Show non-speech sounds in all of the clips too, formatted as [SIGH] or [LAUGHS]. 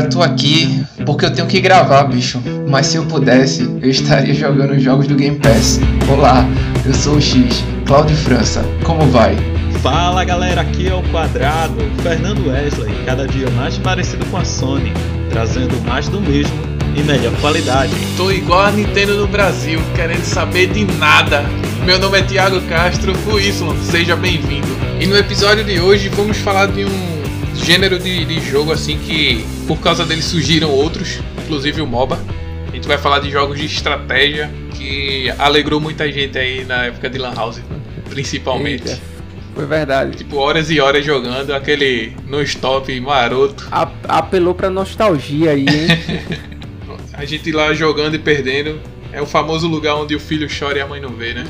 Cara, eu tô aqui porque eu tenho que gravar, bicho. Mas se eu pudesse, eu estaria jogando jogos do Game Pass. Olá, eu sou o X, Claudio França. Como vai? Fala galera, aqui é o Quadrado, Fernando Wesley, cada dia mais parecido com a Sony, trazendo mais do mesmo e melhor qualidade. Tô igual a Nintendo no Brasil, querendo saber de nada. Meu nome é Thiago Castro, o Y, seja bem-vindo. E no episódio de hoje vamos falar de um gênero de, de jogo assim que por causa dele surgiram outros, inclusive o MOBA. A gente vai falar de jogos de estratégia que alegrou muita gente aí na época de Lan House, principalmente. Eita, Foi verdade. Tipo, horas e horas jogando, aquele no stop maroto. A- apelou pra nostalgia aí, hein? [LAUGHS] A gente lá jogando e perdendo. É o famoso lugar onde o filho chora e a mãe não vê, né?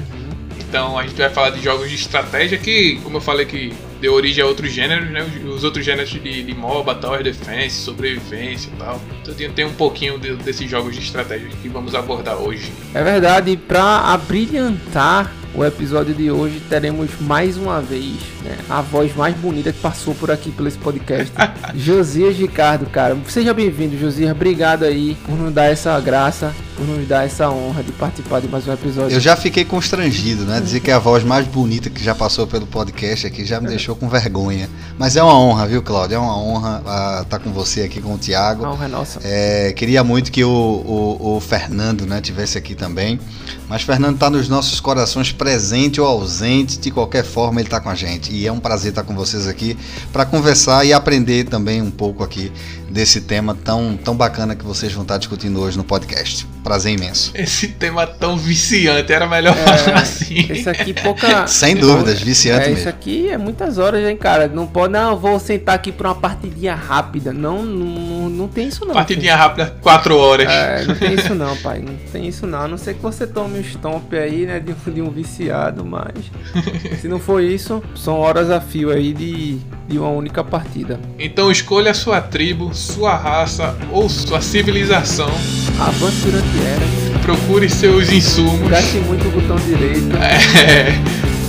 Então a gente vai falar de jogos de estratégia que, como eu falei, que deu origem a outros gêneros, né? Os, os outros gêneros de, de MOBA, Tower Defense, sobrevivência e tal. Então tem, tem um pouquinho de- desses jogos de estratégia que vamos abordar hoje. É verdade, pra abrilhantar o episódio de hoje, teremos mais uma vez né, a voz mais bonita que passou por aqui pelo esse podcast. [LAUGHS] Josias Ricardo, cara. Seja bem-vindo, Josias. Obrigado aí por nos dar essa graça, por nos dar essa honra de participar de mais um episódio. Eu já fiquei constrangido, né? Dizer que é a voz mais bonita que já passou pelo podcast aqui já me deixou com vergonha. Mas é uma honra, viu, Cláudio? É uma honra estar com você aqui, com o A Thiago. honra é nossa. É, queria muito que o, o, o Fernando né, tivesse aqui também. Mas Fernando está nos nossos corações, presente ou ausente, de qualquer forma ele está com a gente. E é um prazer estar com vocês aqui para conversar e aprender também um pouco aqui desse tema tão, tão bacana que vocês vão estar discutindo hoje no podcast. Prazer imenso. Esse tema tão viciante, era melhor É, falar [LAUGHS] assim. Esse aqui pouca. Sem dúvidas, viciante É, mesmo. isso aqui é muitas horas, hein, cara. Não pode, não, eu vou sentar aqui pra uma partidinha rápida. Não, não, não tem isso não. Partidinha rápida, 4 horas. É, não tem isso não, pai. Não tem isso não. A não ser que você tome um stomp aí, né, de, um- de um viciado, mas... [LAUGHS] Se não for isso, são horas a fio aí de, de uma única partida. Então escolha sua tribo, sua raça ou sua civilização. Avance durante eras. Procure seus insumos. Gaste muito o botão direito. É,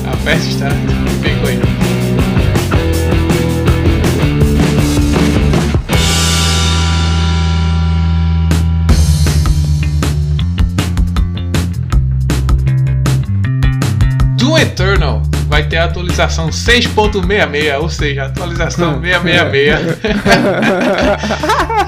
[LAUGHS] aperte start. Com ele. Doom Eternal vai ter a atualização 6.66, ou seja, atualização 666.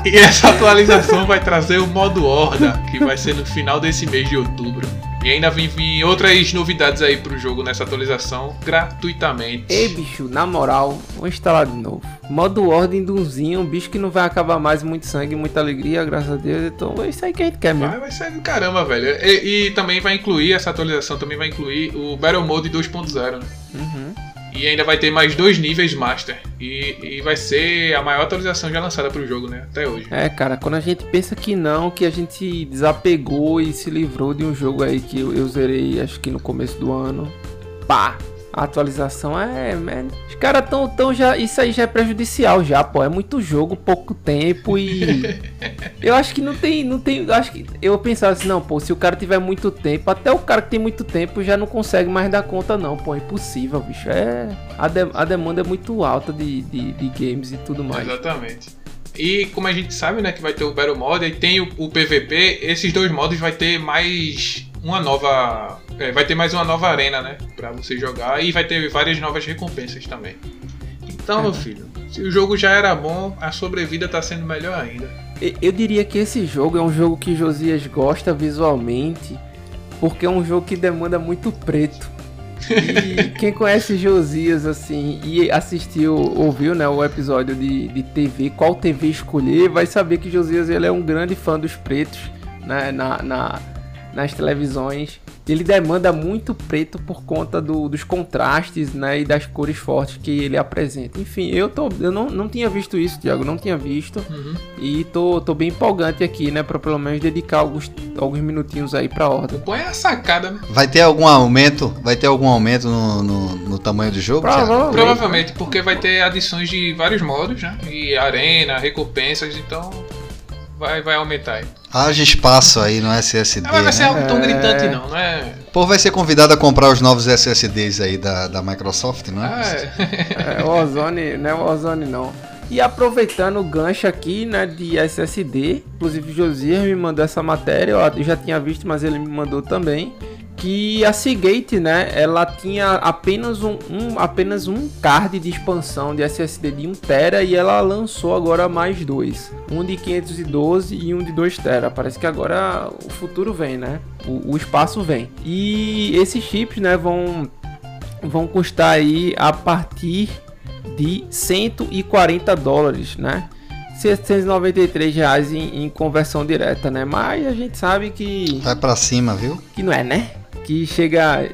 [LAUGHS] e essa atualização vai trazer o modo Horda, que vai ser no final desse mês de outubro. E ainda vem vir outras novidades aí pro jogo nessa atualização gratuitamente. Ei, bicho, na moral, vou instalar de novo. Modo ordem Doomzinho, um bicho que não vai acabar mais muito sangue, muita alegria, graças a Deus. Então é isso aí que a gente quer mesmo. Vai, vai ser do caramba, velho. E, e também vai incluir, essa atualização também vai incluir o Battle Mode 2.0, né? Uhum. E ainda vai ter mais dois níveis Master. E, e vai ser a maior atualização já lançada pro jogo, né? Até hoje. É, cara, quando a gente pensa que não, que a gente desapegou e se livrou de um jogo aí que eu, eu zerei, acho que no começo do ano, pá! A atualização é, man. Os caras tão, tão já. Isso aí já é prejudicial, já, pô. É muito jogo, pouco tempo e. [LAUGHS] eu acho que não tem. Não tem. Eu acho que. Eu pensava assim, não, pô, se o cara tiver muito tempo, até o cara que tem muito tempo já não consegue mais dar conta, não, pô. É impossível, bicho. É. A, de- a demanda é muito alta de, de, de games e tudo mais. Exatamente. E como a gente sabe, né, que vai ter o Battle Mode e tem o, o PVP, esses dois modos vai ter mais uma nova. é, vai ter mais uma nova arena, né? Pra você jogar e vai ter várias novas recompensas também. Então, meu filho, se o jogo já era bom, a sobrevida tá sendo melhor ainda. Eu diria que esse jogo é um jogo que Josias gosta visualmente, porque é um jogo que demanda muito preto. E [LAUGHS] quem conhece Josias assim e assistiu, ouviu né, o episódio de, de TV, qual TV escolher, vai saber que Josias ele é um grande fã dos pretos né, na, na- nas televisões. Ele demanda muito preto por conta do- dos contrastes né, e das cores fortes que ele apresenta. Enfim, eu, tô, eu não, não tinha visto isso, Thiago, não tinha visto. E tô, tô bem empolgante aqui, né? Pra pelo menos dedicar alguns, alguns minutinhos aí pra ordem. Põe a sacada, né? Vai ter algum aumento? Vai ter algum aumento no, no, no tamanho do jogo? Provavelmente. Provavelmente, porque vai ter adições de vários modos, né? E arena, recompensas, então vai, vai aumentar aí. Haja espaço aí no SSD. Não, vai ser né? algo tão É. gritante não, não é? O povo vai ser convidado a comprar os novos SSDs aí da, da Microsoft, não é? Ah, é. É, o Ozone, não é o Ozone não. E aproveitando o gancho aqui, né, de SSD, inclusive o Josias me mandou essa matéria, eu já tinha visto, mas ele me mandou também que a Seagate, né, ela tinha apenas um, um, apenas um card de expansão de SSD de 1 tera e ela lançou agora mais dois, um de 512 e um de 2 tera. Parece que agora o futuro vem, né? O, o espaço vem. E esses chips, né, vão vão custar aí a partir de 140 dólares, né? 793 reais em, em, conversão direta, né? Mas a gente sabe que. Vai para cima, viu? Que não é, né? Que chega.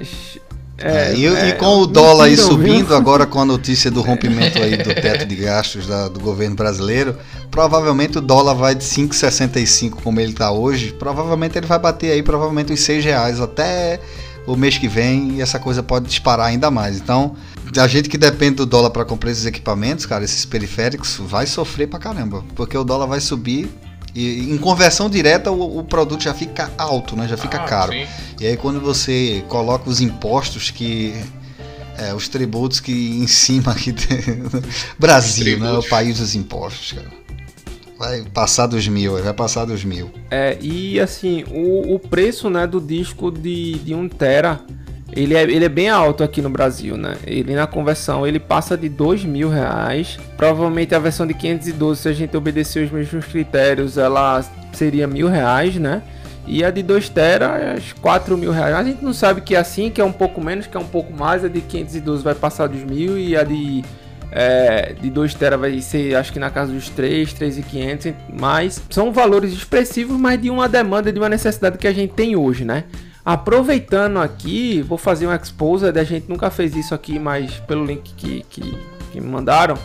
É, é, e, é, e, com o dólar aí subindo, viu? agora com a [LAUGHS] notícia do rompimento aí do teto de gastos da, do governo brasileiro, provavelmente o dólar vai de 5,65 como ele está hoje, provavelmente ele vai bater aí provavelmente os 6 reais até o mês que vem e essa coisa pode disparar ainda mais. Então, a gente que depende do dólar para comprar esses equipamentos, cara, esses periféricos, vai sofrer pra caramba, porque o dólar vai subir e em conversão direta o, o, produto já fica alto, né? Já fica ah, caro. Sim. E aí quando você coloca os impostos que é, os tributos que em cima aqui [LAUGHS] Brasil, né? O país dos impostos, cara. Vai passar dos mil, vai passar dos mil. É, e assim, o, o preço né, do disco de, de 1 tera ele é, ele é bem alto aqui no Brasil, né? Ele na conversão ele passa de dois mil reais. Provavelmente a versão de 512, se a gente obedecer os mesmos critérios, ela seria mil reais, né? E a de 2 tera, 4 mil reais. A gente não sabe que é assim, que é um pouco menos, que é um pouco mais. A de 512 vai passar dos mil e a de é, de 2 tera vai ser acho que na casa dos 3, 3,500, mas são valores expressivos, mas de uma demanda, de uma necessidade que a gente tem hoje, né? Aproveitando aqui, vou fazer um exposed. A gente nunca fez isso aqui, mas pelo link que, que, que me mandaram.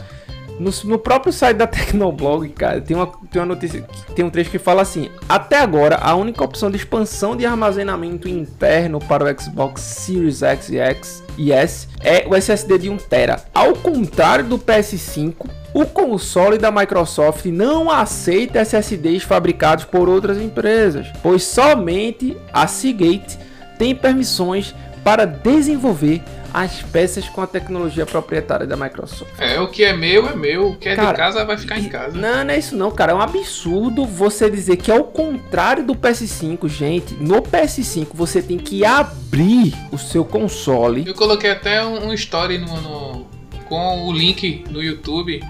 No, no, próprio site da [LAUGHS] Tecnoblog, cara, tem uma, tem uma notícia, tem um trecho que fala assim: Até agora, a única opção de expansão de armazenamento interno para o Xbox Series X e X e S é o SSD de 1TB. Ao contrário do PS5, o console da Microsoft não aceita SSDs fabricados por outras empresas, pois somente a Seagate tem permissões para desenvolver as peças com a tecnologia proprietária da Microsoft. É, o que é meu é meu, o que é cara, de casa vai ficar em casa. Não, não é isso não, cara. É um absurdo você dizer que é o contrário do PS5, gente. No PS5 você tem que abrir o seu console. Eu coloquei até um, um story no, no, com o link no YouTube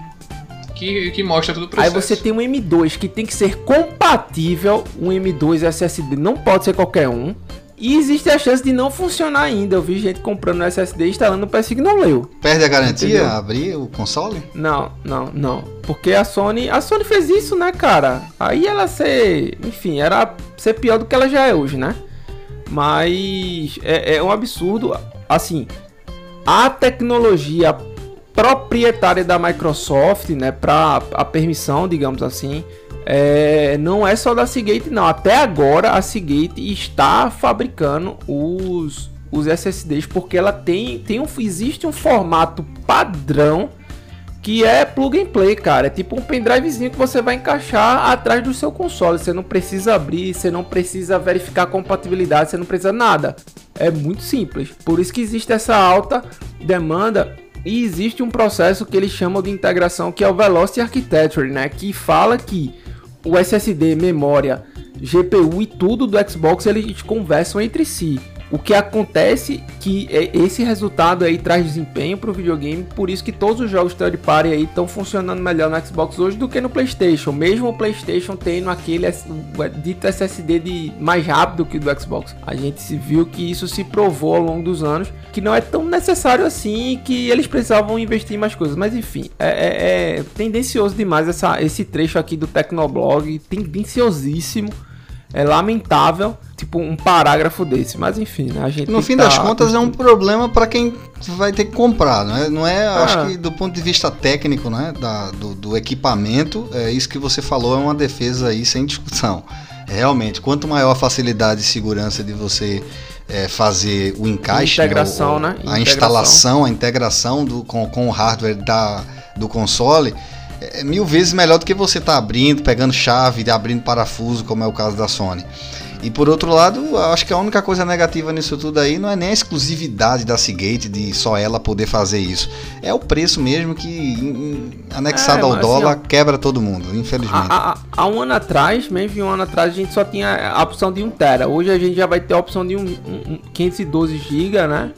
que, que mostra todo o processo. Aí você tem um M2 que tem que ser compatível, um M2 SSD, não pode ser qualquer um. E existe a chance de não funcionar ainda. Eu vi gente comprando SSD e instalando no PS5 e não leu. Perde a garantia Entendeu? abrir o console? Não, não, não. Porque a Sony, a Sony fez isso, né, cara? Aí ela ser, enfim, era ser pior do que ela já é hoje, né? Mas é, é um absurdo, assim, a tecnologia proprietária da Microsoft, né, para a permissão, digamos assim, é, não é só da Seagate não. Até agora a Seagate está fabricando os, os SSDs porque ela tem, tem um, existe um formato padrão que é plug and play, cara. É tipo um pendrivezinho que você vai encaixar atrás do seu console. Você não precisa abrir, você não precisa verificar compatibilidade, você não precisa nada. É muito simples. Por isso que existe essa alta demanda e existe um processo que eles chamam de integração que é o Velocity Architecture, né? Que fala que o SSD, memória, GPU e tudo do Xbox eles conversam entre si. O que acontece que é, esse resultado aí traz desempenho para o videogame, por isso que todos os jogos third party aí estão funcionando melhor no Xbox hoje do que no PlayStation, mesmo o PlayStation tendo aquele dito SSD de mais rápido que o do Xbox. A gente se viu que isso se provou ao longo dos anos que não é tão necessário assim, que eles precisavam investir em mais coisas. Mas enfim, é, é, é tendencioso demais essa, esse trecho aqui do Tecnoblog, tendenciosíssimo é lamentável, tipo, um parágrafo desse. Mas enfim, né? A gente. No fim tá... das contas, é um problema para quem vai ter que comprar, né? Não é, ah. acho que do ponto de vista técnico, né? Da, do, do, equipamento, é isso que você falou, é uma defesa aí sem discussão. Realmente, quanto maior a facilidade e segurança de você é, fazer o encaixe, né? integração, né? O, né? A instalação, a integração do, com, com o hardware da, do console é mil vezes melhor do que você estar tá abrindo, pegando chave, abrindo parafuso, como é o caso da Sony. E por outro lado, acho que a única coisa negativa nisso tudo aí não é nem a exclusividade da Seagate de só ela poder fazer isso. É o preço mesmo que, anexado É, ao mas dólar, assim, quebra todo mundo, infelizmente. Há, um ano atrás, mesmo um ano atrás, a gente só tinha a opção de 1 tera. Hoje a gente já vai ter a opção de um, um- um 512 GB, né?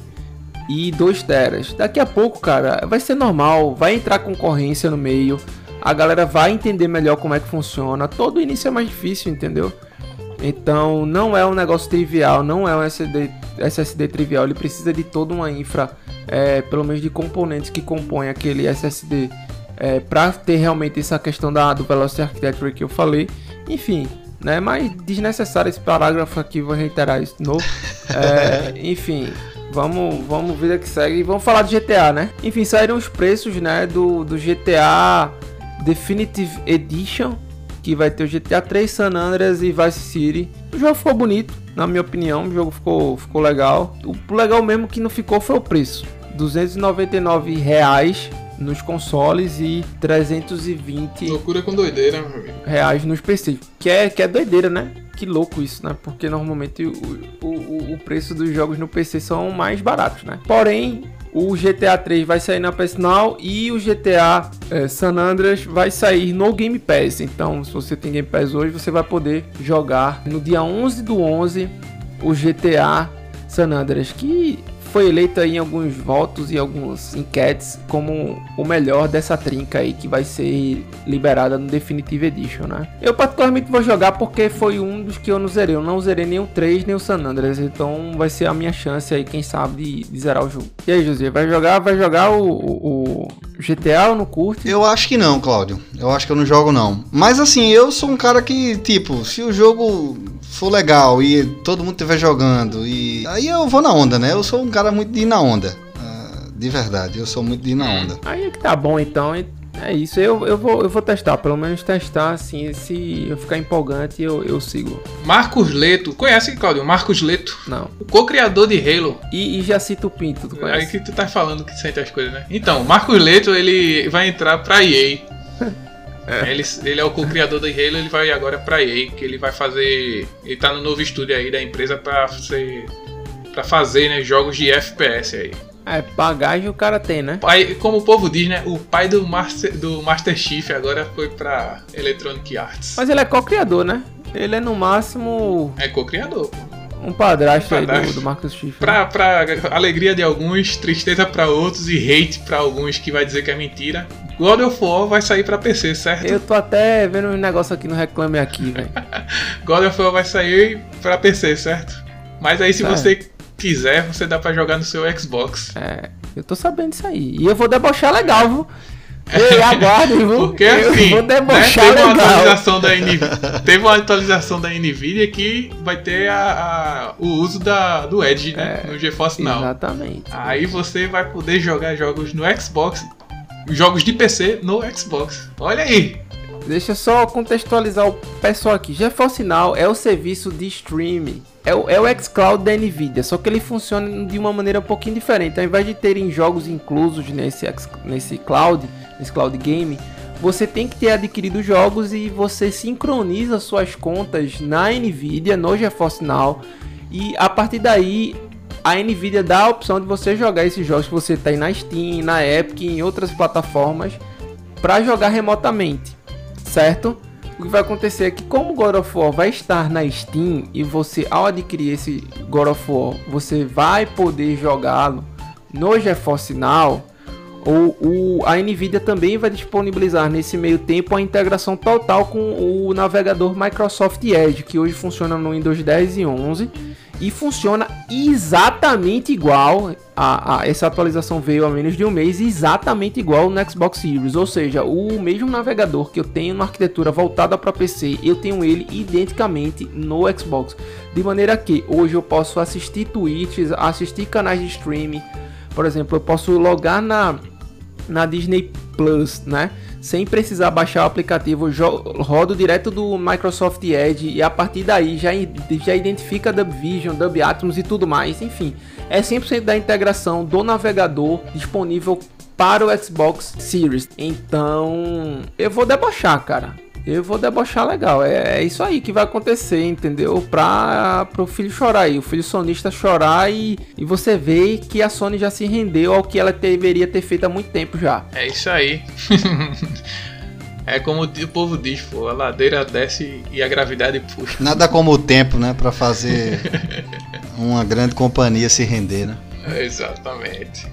E 2 teras. Daqui a pouco, cara, vai ser normal, vai entrar concorrência no meio. A galera vai entender melhor como é que funciona. Todo início é mais difícil, entendeu? Então não é um negócio trivial, não é um SSD, SSD trivial. Ele precisa de toda uma infra, é, pelo menos de componentes que compõem aquele SSD, é, para ter realmente essa questão da, do Velocity Architecture que eu falei. Enfim, né? Mas desnecessário esse parágrafo aqui, vou reiterar isso de novo. É, [LAUGHS] enfim, vamos, vamos vida que segue. E vamos falar de GTA, né? Enfim, saíram os preços, né? Do, do GTA Definitive Edition que vai ter o GTA 3, San Andreas e Vice City. O jogo ficou bonito, na minha opinião, o jogo ficou, ficou legal. O legal mesmo que não ficou foi o preço. 299 reais nos consoles e 320 Loucura com doideira, meu amigo. reais nos PC. Que é, que é doideira, né? Que louco isso, né? Porque normalmente o, o, o- preço dos jogos no PC são mais baratos, né? Porém, o GTA 3 vai sair na PS Now e o GTA eh, San Andreas vai sair no Game Pass. Então, se você tem Game Pass hoje, você vai poder jogar no dia 11 do 11 o GTA San Andreas, que foi eleito em alguns votos e algumas enquetes como o melhor dessa trinca aí que vai ser liberada no Definitive Edition, né? Eu particularmente vou jogar porque foi um dos que eu não zerei. Eu não zerei nem o 3 nem o San Andreas, então vai ser a minha chance aí, quem sabe, de, de zerar o jogo. E aí, José, vai jogar, vai jogar o, o- o GTA ou não curte? Eu acho que não, Cláudio. Eu acho que eu não jogo não. Mas assim, eu sou um cara que, tipo, se o jogo for legal e todo mundo estiver jogando, e aí eu vou na onda, né? Eu sou um cara muito de ir na onda. Ah, de verdade, eu sou muito de ir na onda. Aí é que tá bom então. É isso, eu, eu, vou, eu vou testar, pelo menos testar assim. Se eu ficar empolgante, eu, eu sigo. Marcos Leto. Conhece, Claudio? Marcos Leto. Não. O co-criador de Halo. E, e já cito o Pinto, tu Aí conhece? que tu tá falando que sente as coisas, né? Então, Marcos Leto, ele vai entrar pra EA. [LAUGHS] Ele, ele é o co-criador da Halo, ele vai agora pra EA, que ele vai fazer... Ele tá no novo estúdio aí da empresa pra ser... Pra fazer, né, jogos de FPS aí. É, bagagem o cara tem, né? Pai, como o povo diz, né? O pai do Master, do Master Chief agora foi pra Electronic Arts. Mas ele é co-criador, né? Ele é no máximo É co-criador. pô. um padrasto, aí Padrasto. do, do Marcus Schiff. né? Pra, pra alegria de alguns, tristeza pra outros e hate pra alguns que vai dizer que é mentira. God of War vai sair pra PC, certo? Eu tô até vendo um negócio aqui no Reclame Aqui, velho. [LAUGHS] God of War vai sair pra PC, certo? Mas aí se É. você quiser, você dá pra jogar no seu Xbox. É, eu tô sabendo disso aí. E eu vou debochar legal, viu? Ei, [LAUGHS] aguardem, viu? Porque eu assim, vou né, debochar teve, uma legal. atualização da Nvidia, teve uma atualização da Nvidia que vai ter a, a- o uso da, do Edge né, É, no GeForce Now. Exatamente. Aí você vai poder jogar jogos no Xbox, jogos de PC no Xbox. Olha aí! Deixa só contextualizar o pessoal aqui. GeForce Now é o serviço de streaming. É o, é o xCloud da Nvidia, só que ele funciona de uma maneira um pouquinho diferente. Ao invés de terem jogos inclusos nesse, X- nesse cloud, nesse cloud game, você tem que ter adquirido jogos e você sincroniza suas contas na Nvidia, no GeForce Now. E a partir daí, a Nvidia dá a opção de você jogar esses jogos que você tem na Steam, na Epic, em outras plataformas, para jogar remotamente certo? O que vai acontecer é que como God of War vai estar na Steam e você ao adquirir esse God of War, você vai poder jogá-lo no GeForce Now, ou o, a Nvidia também vai disponibilizar nesse meio tempo a integração total com o navegador Microsoft Edge, que hoje funciona no Windows 10 e 11 e funciona exatamente igual. A, a- essa atualização veio há menos de um mês, exatamente igual no Xbox Series. Ou seja, o mesmo navegador que eu tenho na arquitetura voltada para PC, eu tenho ele identicamente no Xbox. De maneira que hoje eu posso assistir tweets, assistir canais de streaming. Por exemplo, eu posso logar na, na Disney Plus, né? Sem precisar baixar o aplicativo, rodo direto do Microsoft Edge e a partir daí já, já identifica Dub Atmos e tudo mais. Enfim, é 100% da integração do navegador disponível para o Xbox Series. Então, eu vou debochar, cara. Eu vou debochar legal. É, é isso aí que vai acontecer, entendeu? Pra pro filho chorar aí, o filho sonista chorar e, e você vê que a Sony já se rendeu ao que ela deveria ter feito há muito tempo já. É isso aí. [LAUGHS] É como o povo diz, pô, a ladeira desce e a gravidade puxa. Nada como o tempo, né, para fazer [LAUGHS] uma grande companhia se render, né? Exatamente.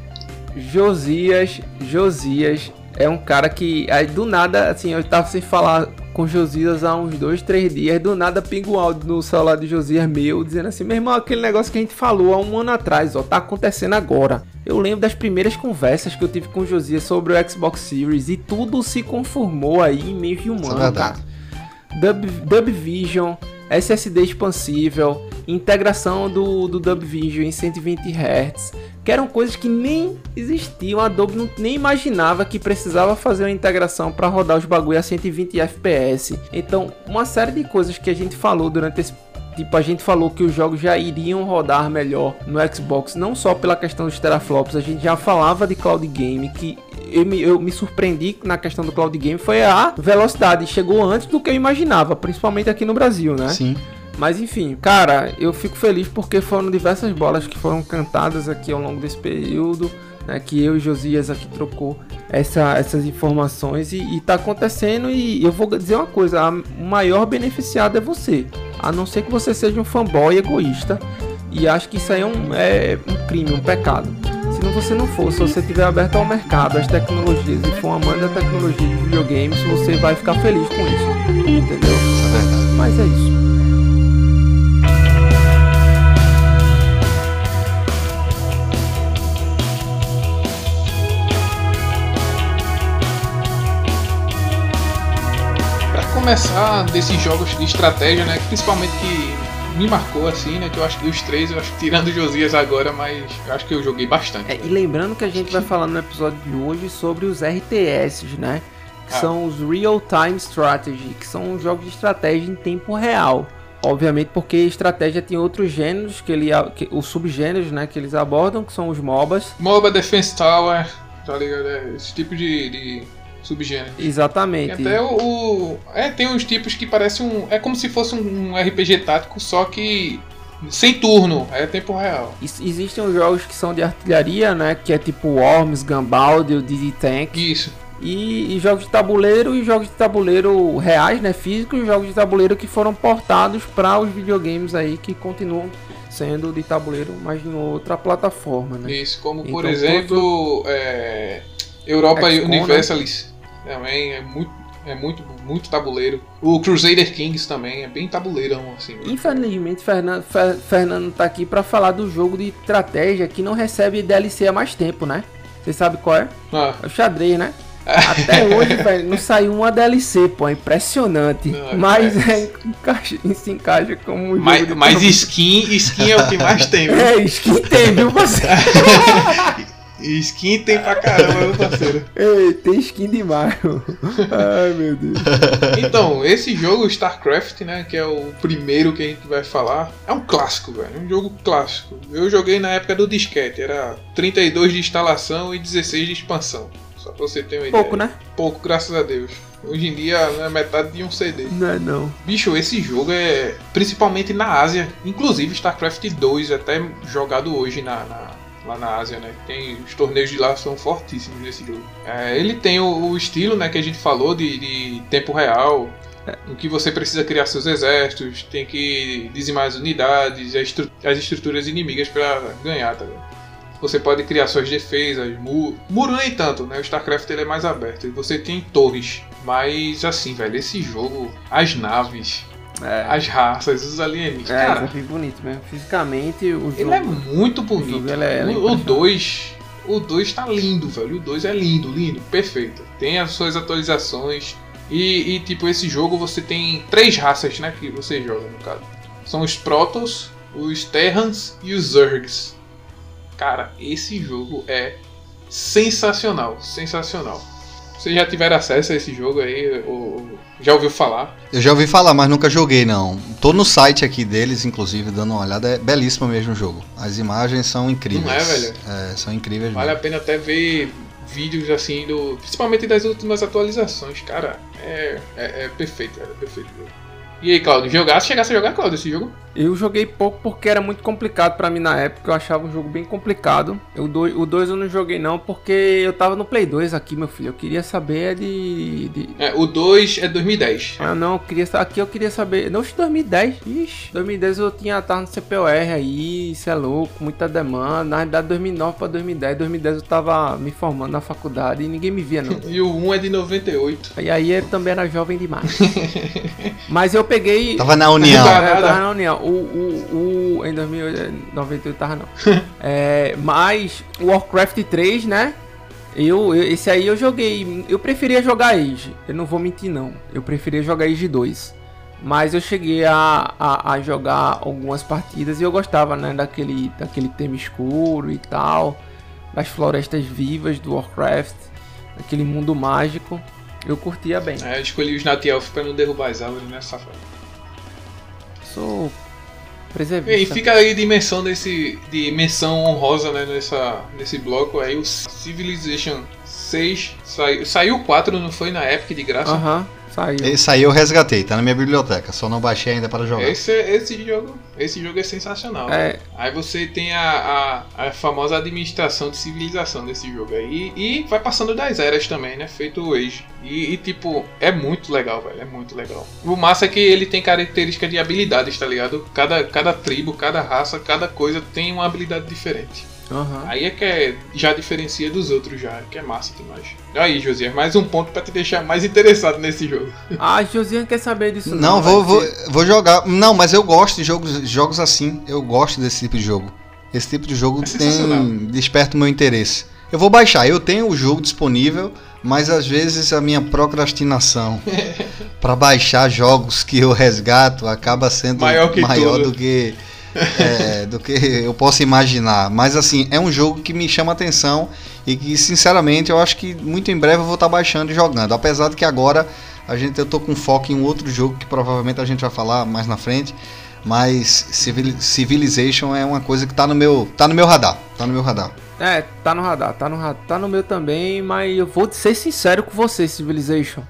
Josias, Josias é um cara que aí do nada, assim, eu tava sem falar com Josias há uns dois, três dias. Do nada pinga um áudio no celular de Josias meu, dizendo assim: meu irmão, aquele negócio que a gente falou há um ano atrás, ó, tá acontecendo agora. Eu lembro das primeiras conversas que eu tive com o Josias sobre o Xbox Series e tudo se conformou aí em meio de um é ano. Dub, Dub Vision, SSD expansível, integração do, do Dub em 120 Hz, que eram coisas que nem existiam, a Adobe não, nem imaginava que precisava fazer uma integração para rodar os bagulho a 120 FPS. Então, uma série de coisas que a gente falou durante esse Tipo, a gente falou que os jogos já iriam rodar melhor no Xbox, não só pela questão dos teraflops, a gente já falava de cloud game, que eu me, eu me surpreendi na questão do cloud game foi a velocidade, chegou antes do que eu imaginava, principalmente aqui no Brasil, né? Sim. Mas enfim, cara, eu fico feliz porque foram diversas bolas que foram cantadas aqui ao longo desse período, né? Que eu e Josias aqui trocou essa, essas informações e, e tá acontecendo. E eu vou dizer uma coisa: a, maior beneficiado é você, a não ser que você seja um fanboy egoísta. E acho que isso aí é um, é um crime, um pecado. Se não você não for, se você estiver aberto ao mercado, às tecnologias e for amante da tecnologia de videogames, você vai ficar feliz com isso. Entendeu? É. Mas é isso. Começar desses jogos de estratégia, né? Principalmente que me marcou assim, né? Que eu acho que os três, eu acho que tirando Josias agora, mas eu acho que eu joguei bastante. É, e lembrando que a gente vai falar no episódio de hoje sobre os RTS, né? Que Ah. são os Real Time Strategy, que são jogos de estratégia em tempo real. Obviamente porque estratégia tem outros gêneros, que ele, que, os subgêneros né, que eles abordam, que são os MOBAs. MOBA Defense Tower, tá ligado? É, esse tipo de, de subgênero. Exatamente. até o, o- É, tem uns tipos que parecem um. É como se fosse um RPG tático, só que. Sem turno, é tempo real. Ex- Existem os jogos que são de artilharia, né? Que é tipo Worms, o DD Tank. Isso. E, e jogos de tabuleiro e jogos de tabuleiro reais, né, físicos, e jogos de tabuleiro que foram portados para os videogames aí que continuam sendo de tabuleiro, mas em outra plataforma, né? Isso, como por Então, exemplo, é, Europa XCOM, né? Também é muito, é muito, muito tabuleiro. O Crusader Kings também é bem tabuleirão assim. Infelizmente, Fernando, Fer- Fernando tá aqui para falar do jogo de estratégia que não recebe DLC há mais tempo, né? Você sabe qual é? Ah, É o xadrez, né? [LAUGHS] Até hoje, velho, não saiu uma DLC, pô, é impressionante. Não, mas é. é, encaixa, se encaixa como um jogo mas, de mas skin, skin é o que mais tem, viu? É, skin tem, viu, você? [LAUGHS] Skin tem pra caramba, meu parceiro. [LAUGHS] Ei, tem skin demais. mano. Ai, meu Deus. Então, esse jogo, StarCraft, né, que é o primeiro que a gente vai falar, é um clássico, velho, um jogo clássico. Eu joguei na época do disquete, era 32 de instalação e 16 de expansão. Só pra você ter uma Pouco, ideia. né? Pouco, graças a Deus. Hoje em dia é metade de um CD. Não é não. Bicho, esse jogo é principalmente na Ásia, inclusive StarCraft 2 é até jogado hoje na, na- lá na Ásia, né? Tem os torneios de lá são fortíssimos nesse jogo. É, ele tem o, o estilo, né, que a gente falou de, de tempo real, no que você precisa criar seus exércitos, tem que dizimar as unidades, as, estru- as estruturas inimigas para ganhar, tá ligado? Você pode criar suas defesas, muro. Muro nem tanto, né? O StarCraft ele é mais aberto. E você tem torres. Mas assim, velho, esse jogo, as naves, É, as raças, os alienígenas. é cara, desafio bonito mesmo. Fisicamente, o jogo. ele é muito bonito. ele é- ele é o impressionante. 2. O 2 tá lindo, velho. O 2 é lindo, lindo, perfeito. Tem as suas atualizações. E, e, tipo, esse jogo você tem três raças, né? Que você joga, no caso. São os Protoss, os Terrans e os Zergs. Cara, esse jogo é sensacional, sensacional. Vocês já tiveram acesso a esse jogo aí? Ou já ouviu falar? Eu já ouvi falar, mas nunca joguei não. Tô no site aqui deles, inclusive, dando uma olhada. É belíssimo mesmo o jogo. As imagens são incríveis. Não é, velho? É, são incríveis Vale a mesmo. pena até ver vídeos assim, do, principalmente das últimas atualizações. Cara, é, é, é perfeito, é perfeito. E aí, Claudio, jogasse, chegasse a jogar, Claudio, esse jogo? Eu joguei pouco porque era muito complicado pra mim na época. Eu achava um jogo bem complicado. Eu, o 2 eu não joguei não porque eu tava no Play 2 aqui, meu filho. Eu queria saber de. de... É, o 2 é 2010. Ah, não, eu queria, aqui eu queria saber. Não, 2010. Ixi, 2010 eu tinha tava no CPOR aí, isso é louco, muita demanda. Na verdade, 2009 pra 2010. 2010 eu tava me formando na faculdade e ninguém me via, não. [LAUGHS] e o 1 é de 98. E aí eu também era jovem demais. [LAUGHS] Mas eu peguei. [LAUGHS] Tava na União. É, [LAUGHS] tava na União. O, o, o, em 2098 tava não. [LAUGHS] é, mas o Warcraft 3, né? Eu, eu, esse aí eu joguei. Eu preferia jogar Age. Eu não vou mentir, não. Eu preferia jogar Age 2. Mas eu cheguei a, a, a, jogar algumas partidas e eu gostava, né? Daquele, daquele tema escuro e tal. Das florestas vivas do Warcraft. Daquele mundo mágico. Eu curtia bem. É, eu escolhi os Night Elf pra não derrubar as árvores, né, safado? Sou preservista. E fica aí dimensão desse de menção honrosa né, nessa, nesse bloco aí, o Civilization 6 saiu, saiu 4, não foi na Epic de graça? Aham. Uh -huh. Saiu. Esse aí eu resgatei, tá na minha biblioteca, só não baixei ainda para jogar. Esse, esse, jogo, esse jogo é sensacional. É. Aí você tem a, a, a, famosa administração de civilização desse jogo aí. E vai passando das eras também, né? Feito Age. E, e, tipo, é muito legal, velho. É muito legal. O massa é que ele tem características de habilidades, tá ligado? Cada, cada tribo, cada raça, cada coisa tem uma habilidade diferente. Uhum. Aí é que é, já diferencia dos outros já, que é massa demais. Aí, Josias, mais um ponto para te deixar mais interessado nesse jogo. [LAUGHS] Ah, Josias quer saber disso. Não, não vou, vou, vou jogar. Não, mas eu gosto de jogos, jogos assim. Eu gosto desse tipo de jogo. Esse tipo de jogo é tem desperta o meu interesse. Eu vou baixar, eu tenho o jogo disponível, mas às vezes a minha procrastinação [LAUGHS] para baixar jogos que eu resgato acaba sendo maior, maior do que é, do que eu posso imaginar. Mas assim, é um jogo que me chama atenção e que, sinceramente, eu acho que muito em breve eu vou estar baixando e jogando. Apesar de que agora a gente, eu tô com foco em um outro jogo que provavelmente a gente vai falar mais na frente. Mas Civilization é uma coisa que tá no meu, tá no meu radar. Tá no meu radar. É, tá no radar, tá no tá no meu também, mas eu vou ser sincero com você, Civilization.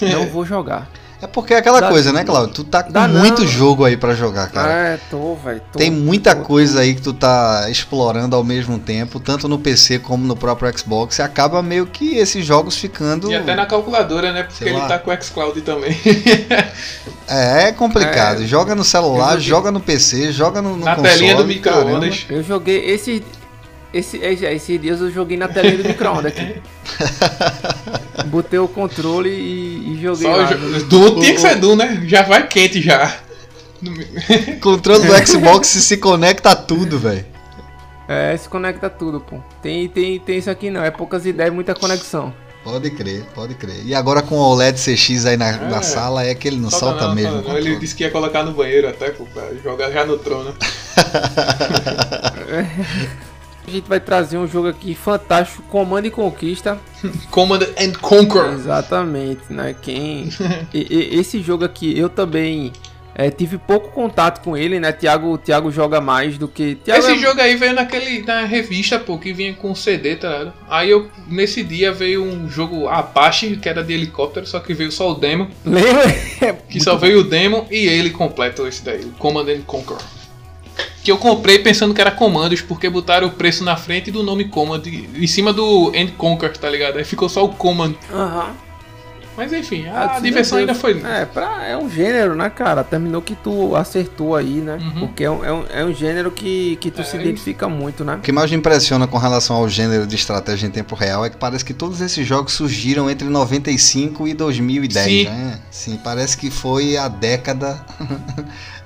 Não vou jogar. É porque é aquela dá, coisa, né, Claudio? Tu tá com muito não. jogo aí para jogar, cara. É, tô, velho. Tem muita tô, coisa tô. aí que tu tá explorando ao mesmo tempo, tanto no PC como no próprio Xbox, e acaba meio que esses jogos ficando. E até na calculadora, né? Porque ele tá com o Xcloud também. [LAUGHS] é, é complicado. É, joga no celular, joga no PC, joga no, no na console. telinha do micro-ondas. Eu joguei esse. Esse, esse dias eu joguei na telinha do micro-ondas aqui. [LAUGHS] Botei o controle e, e joguei. Só lá, jo Doom tinha que ser Doom, né? Já vai quente já. [LAUGHS] controle do Xbox se conecta a tudo, velho. É, se conecta tudo, pô. Tem, tem, tem isso aqui não, é poucas ideias, muita conexão. Pode crer, pode crer. E agora com o OLED CX aí na, é, na sala, é que ele não solta, solta não, mesmo. Não, ele disse que ia colocar no banheiro até, pô, pra jogar já no trono. [LAUGHS] A gente vai trazer um jogo aqui fantástico, Comando e Conquista. [LAUGHS] Command and Conquer. Exatamente, né? Quem e, e, esse jogo aqui eu também é, tive pouco contato com ele, né? Thiago, Thiago joga mais do que. Thiago Esse é... jogo aí veio naquele, na revista, pô, que vinha com CD, tá ligado? Aí eu, nesse dia, veio um jogo Apache, que era de helicóptero, só que veio só o demo. Lembra? que só veio o demo e ele completo esse daí, o Command and Conquer que eu comprei pensando que era comandos, porque botaram o preço na frente do nome Command, em cima do End Conquer, tá ligado? Aí ficou só o Command. Aham. Uhum. Mas enfim, a ah, diversão ainda foi. É, pra, é um gênero, né, cara? Terminou que tu acertou aí, né? Uhum. Porque é um, é, um, é um gênero que, que tu é, se identifica muito, né? O que mais me impressiona com relação ao gênero de estratégia em tempo real é que parece que todos esses jogos surgiram entre 95 e 2010, Sim. né? Sim, parece que foi a década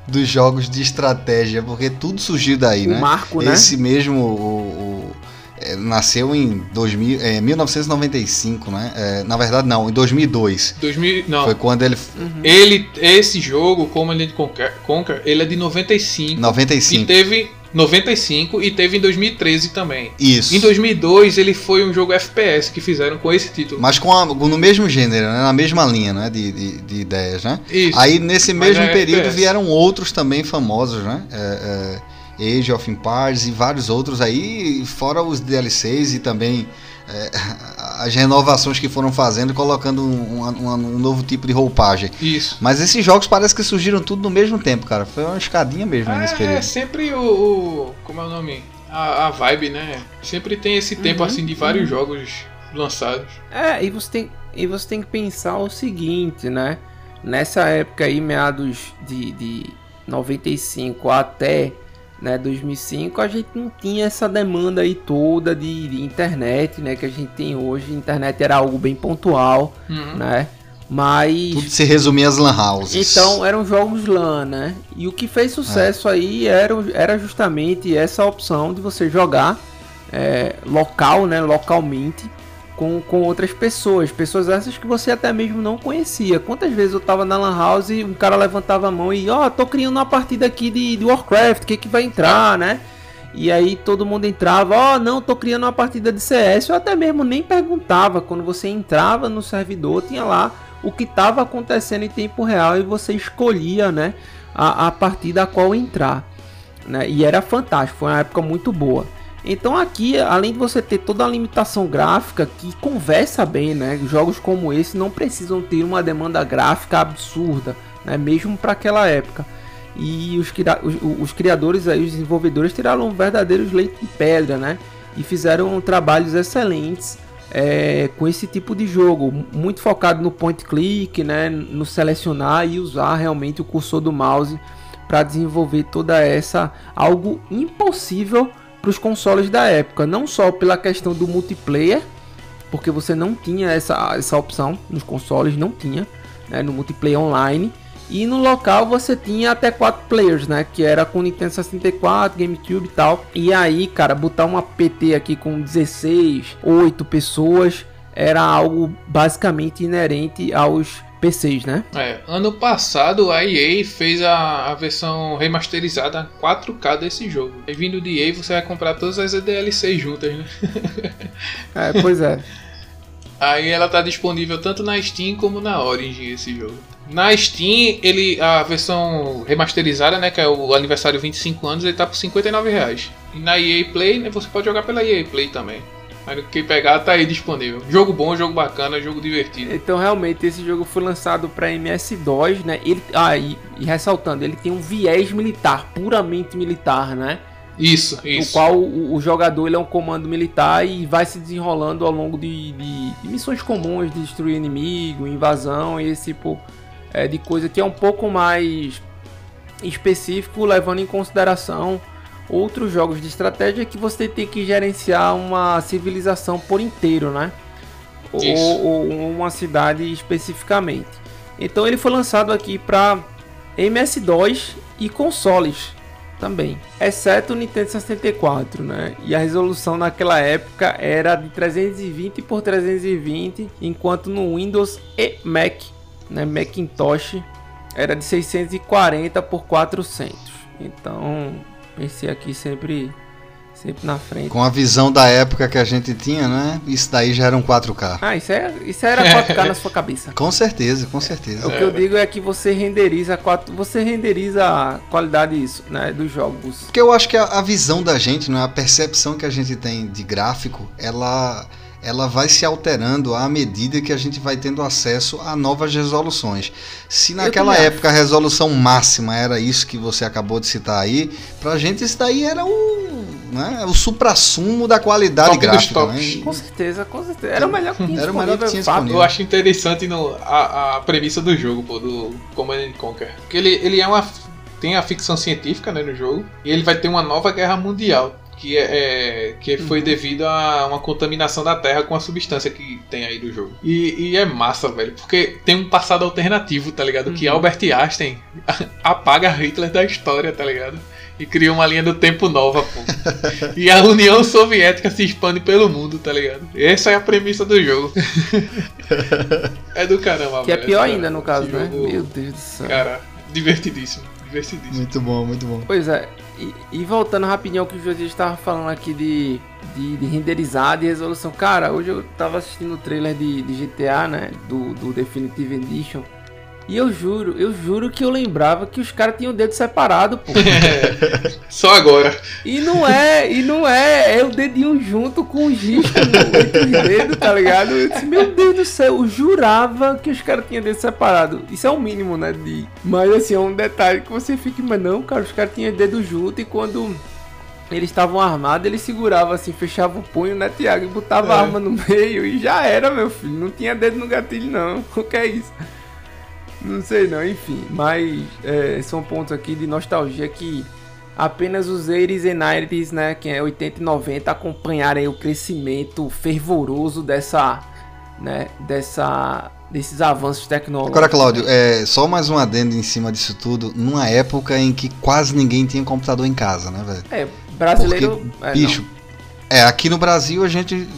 dos jogos de estratégia, porque tudo surgiu daí, o né? Marco, né? Esse mesmo o, o, é, nasceu em 2000, é, 1995, né? É, na verdade não, em 2002. 2000, não. Foi quando ele uhum. ele esse jogo, como ele Conquer, Conquer, ele é de 95. 95. E teve 95 e teve em 2013 também. Isso. Em 2002 ele foi um jogo FPS que fizeram com esse título. Mas com a, no mesmo gênero, né? na mesma linha né? de, de, de ideias, né? Isso. Aí nesse mesmo é período FPS. vieram outros também famosos, né? É, é, Age of Empires e vários outros aí, fora os DLCs e também é, as renovações que foram fazendo, colocando um, um, um, novo tipo de roupagem. Isso. Mas esses jogos parece que surgiram tudo no mesmo tempo, cara. Foi uma escadinha mesmo é, nesse período. É sempre o, o, Como é o nome? A, a vibe, né? Sempre tem esse tempo uhum, assim de vários uhum. jogos lançados. É, e você tem, e você tem que pensar o seguinte, né? Nessa época aí, meados de, de 95 até né, 2005, a gente não tinha essa demanda aí toda de, de, internet, né, que a gente tem hoje. Internet era algo bem pontual, uhum. né? Mas tudo se resumia às lan houses. Então eram jogos LAN, né? E o que fez sucesso é. aí era, era justamente essa opção de você jogar é, local, né, localmente com, com outras pessoas, pessoas essas que você até mesmo não conhecia. Quantas vezes eu tava na Lan House e um cara levantava a mão e, ó, oh, tô criando uma partida aqui de, de Warcraft, que que vai entrar, né? E aí todo mundo entrava, ó, oh, não, tô criando uma partida de CS. Eu até mesmo nem perguntava. Quando você entrava no servidor, tinha lá o que estava acontecendo em tempo real e você escolhia, né, a, a partida a qual entrar. Né? E era fantástico, foi uma época muito boa. Então aqui, além de você ter toda a limitação gráfica que conversa bem, né? Jogos como esse não precisam ter uma demanda gráfica absurda, né? Mesmo para aquela época. E os, os, os, criadores aí, os desenvolvedores tiraram verdadeiros leite de pedra, né? E fizeram trabalhos excelentes é, com esse tipo de jogo, muito focado no point click, né? No selecionar e usar realmente o cursor do mouse para desenvolver toda essa algo impossível para os consoles da época, não só pela questão do multiplayer, porque você não tinha essa, essa opção nos consoles, não tinha, né, no multiplayer online, e no local você tinha até quatro players, né? Que era com Nintendo 64, GameCube e tal. E aí, cara, botar uma PT aqui com 16, 8 pessoas era algo basicamente inerente aos PCs, né? É, ano passado a EA fez a, a versão remasterizada 4K desse jogo. E vindo de EA você vai comprar todas as DLCs juntas, né? é, pois é. [LAUGHS] Aí ela tá disponível tanto na Steam como na Origin esse jogo. Na Steam, ele a versão remasterizada, né, que é o aniversário 25 anos, ele tá por 59 reais. E na EA Play, né, você pode jogar pela EA Play também. Quem pegar tá aí disponível. Jogo bom, jogo bacana, jogo divertido. Então realmente esse jogo foi lançado para MS-DOS, né? Ele, ah, e, e, ressaltando, ele tem um viés militar, puramente militar, né? Isso, isso. O qual o, o jogador ele é um comando militar e vai se desenrolando ao longo de, de, de missões comuns de destruir inimigo, invasão e esse tipo é, de coisa que é um pouco mais específico, levando em consideração outros jogos de estratégia que você tem que gerenciar uma civilização por inteiro, né? Ou, ou, uma cidade especificamente. Então ele foi lançado aqui para MS2 e consoles também, exceto o Nintendo 64, né? E a resolução naquela época era de 320 por 320, enquanto no Windows e Mac, né, Macintosh, era de 640 por 400. Então, Pensei aqui sempre sempre na frente. Com a visão da época que a gente tinha, né? Isso daí já era um 4K. Ah, isso, é, isso era 4K na sua cabeça. Com certeza, com certeza. O que eu digo é que você renderiza 4, você renderiza a qualidade isso, né, dos jogos. Porque eu acho que a, a visão da gente, né, a percepção que a gente tem de gráfico, ela ela vai se alterando à medida que a gente vai tendo acesso a novas resoluções. Se naquela época a resolução máxima era isso que você acabou de citar aí, pra gente isso daí era o, né, o supra-sumo da qualidade Top gráfica. Né? Com certeza, com certeza. Era o melhor que tinha Era o melhor que tinha disponível. Eu acho interessante no, a, a premissa do jogo, pô, do Command Conquer. Porque ele, ele é uma tem a ficção científica né, no jogo e ele vai ter uma nova guerra mundial que, é, é, que foi uhum. devido a uma contaminação da Terra com a substância que tem aí do jogo. E, e é massa, velho, porque tem um passado alternativo, tá ligado? Uhum. Que Albert Einstein [LAUGHS] apaga Hitler da história, tá ligado? E cria uma linha do tempo nova, pô. [LAUGHS] e a União Soviética se expande pelo mundo, tá ligado? Essa é a premissa do jogo. [LAUGHS] é do caramba, Que é velho, é pior ainda, no caso, né? Meu Deus do céu. Cara, divertidíssimo. Divertidíssimo. Muito bom, muito bom. Pois é, e, voltando rapidinho ao que o Josias estava falando aqui de, de, de, renderizado e resolução. Cara, hoje eu estava assistindo o trailer de, de GTA, né? Do, do Definitive Edition. E eu juro, eu juro que eu lembrava que os caras tinham o dedo separado, pô. [LAUGHS] Só agora. E não é, e não é, é o dedinho junto com o risco no- entre os dedos, tá ligado? Eu disse, meu Deus do céu, eu jurava que os caras tinham dedo separado. Isso é o mínimo, né? De... Mas assim, é um detalhe que você fica, mas não, cara, os caras tinham dedo junto e quando eles estavam armados, ele segurava assim, fechava o punho, né, Thiago? E botava a É. arma no meio e já era, meu filho. Não tinha dedo no gatilho, não. O que é isso? Não sei não, enfim. Mas é, são pontos aqui de nostalgia que apenas os 80s e 90s, né, que é 80 e 90, acompanharem o crescimento fervoroso dessa, né, dessa, desses avanços tecnológicos. Agora, Cláudio, é, só mais um adendo em cima disso tudo, numa época em que quase ninguém tinha computador em casa, né, velho? É, brasileiro... é, Bicho, é, aqui no Brasil a gente.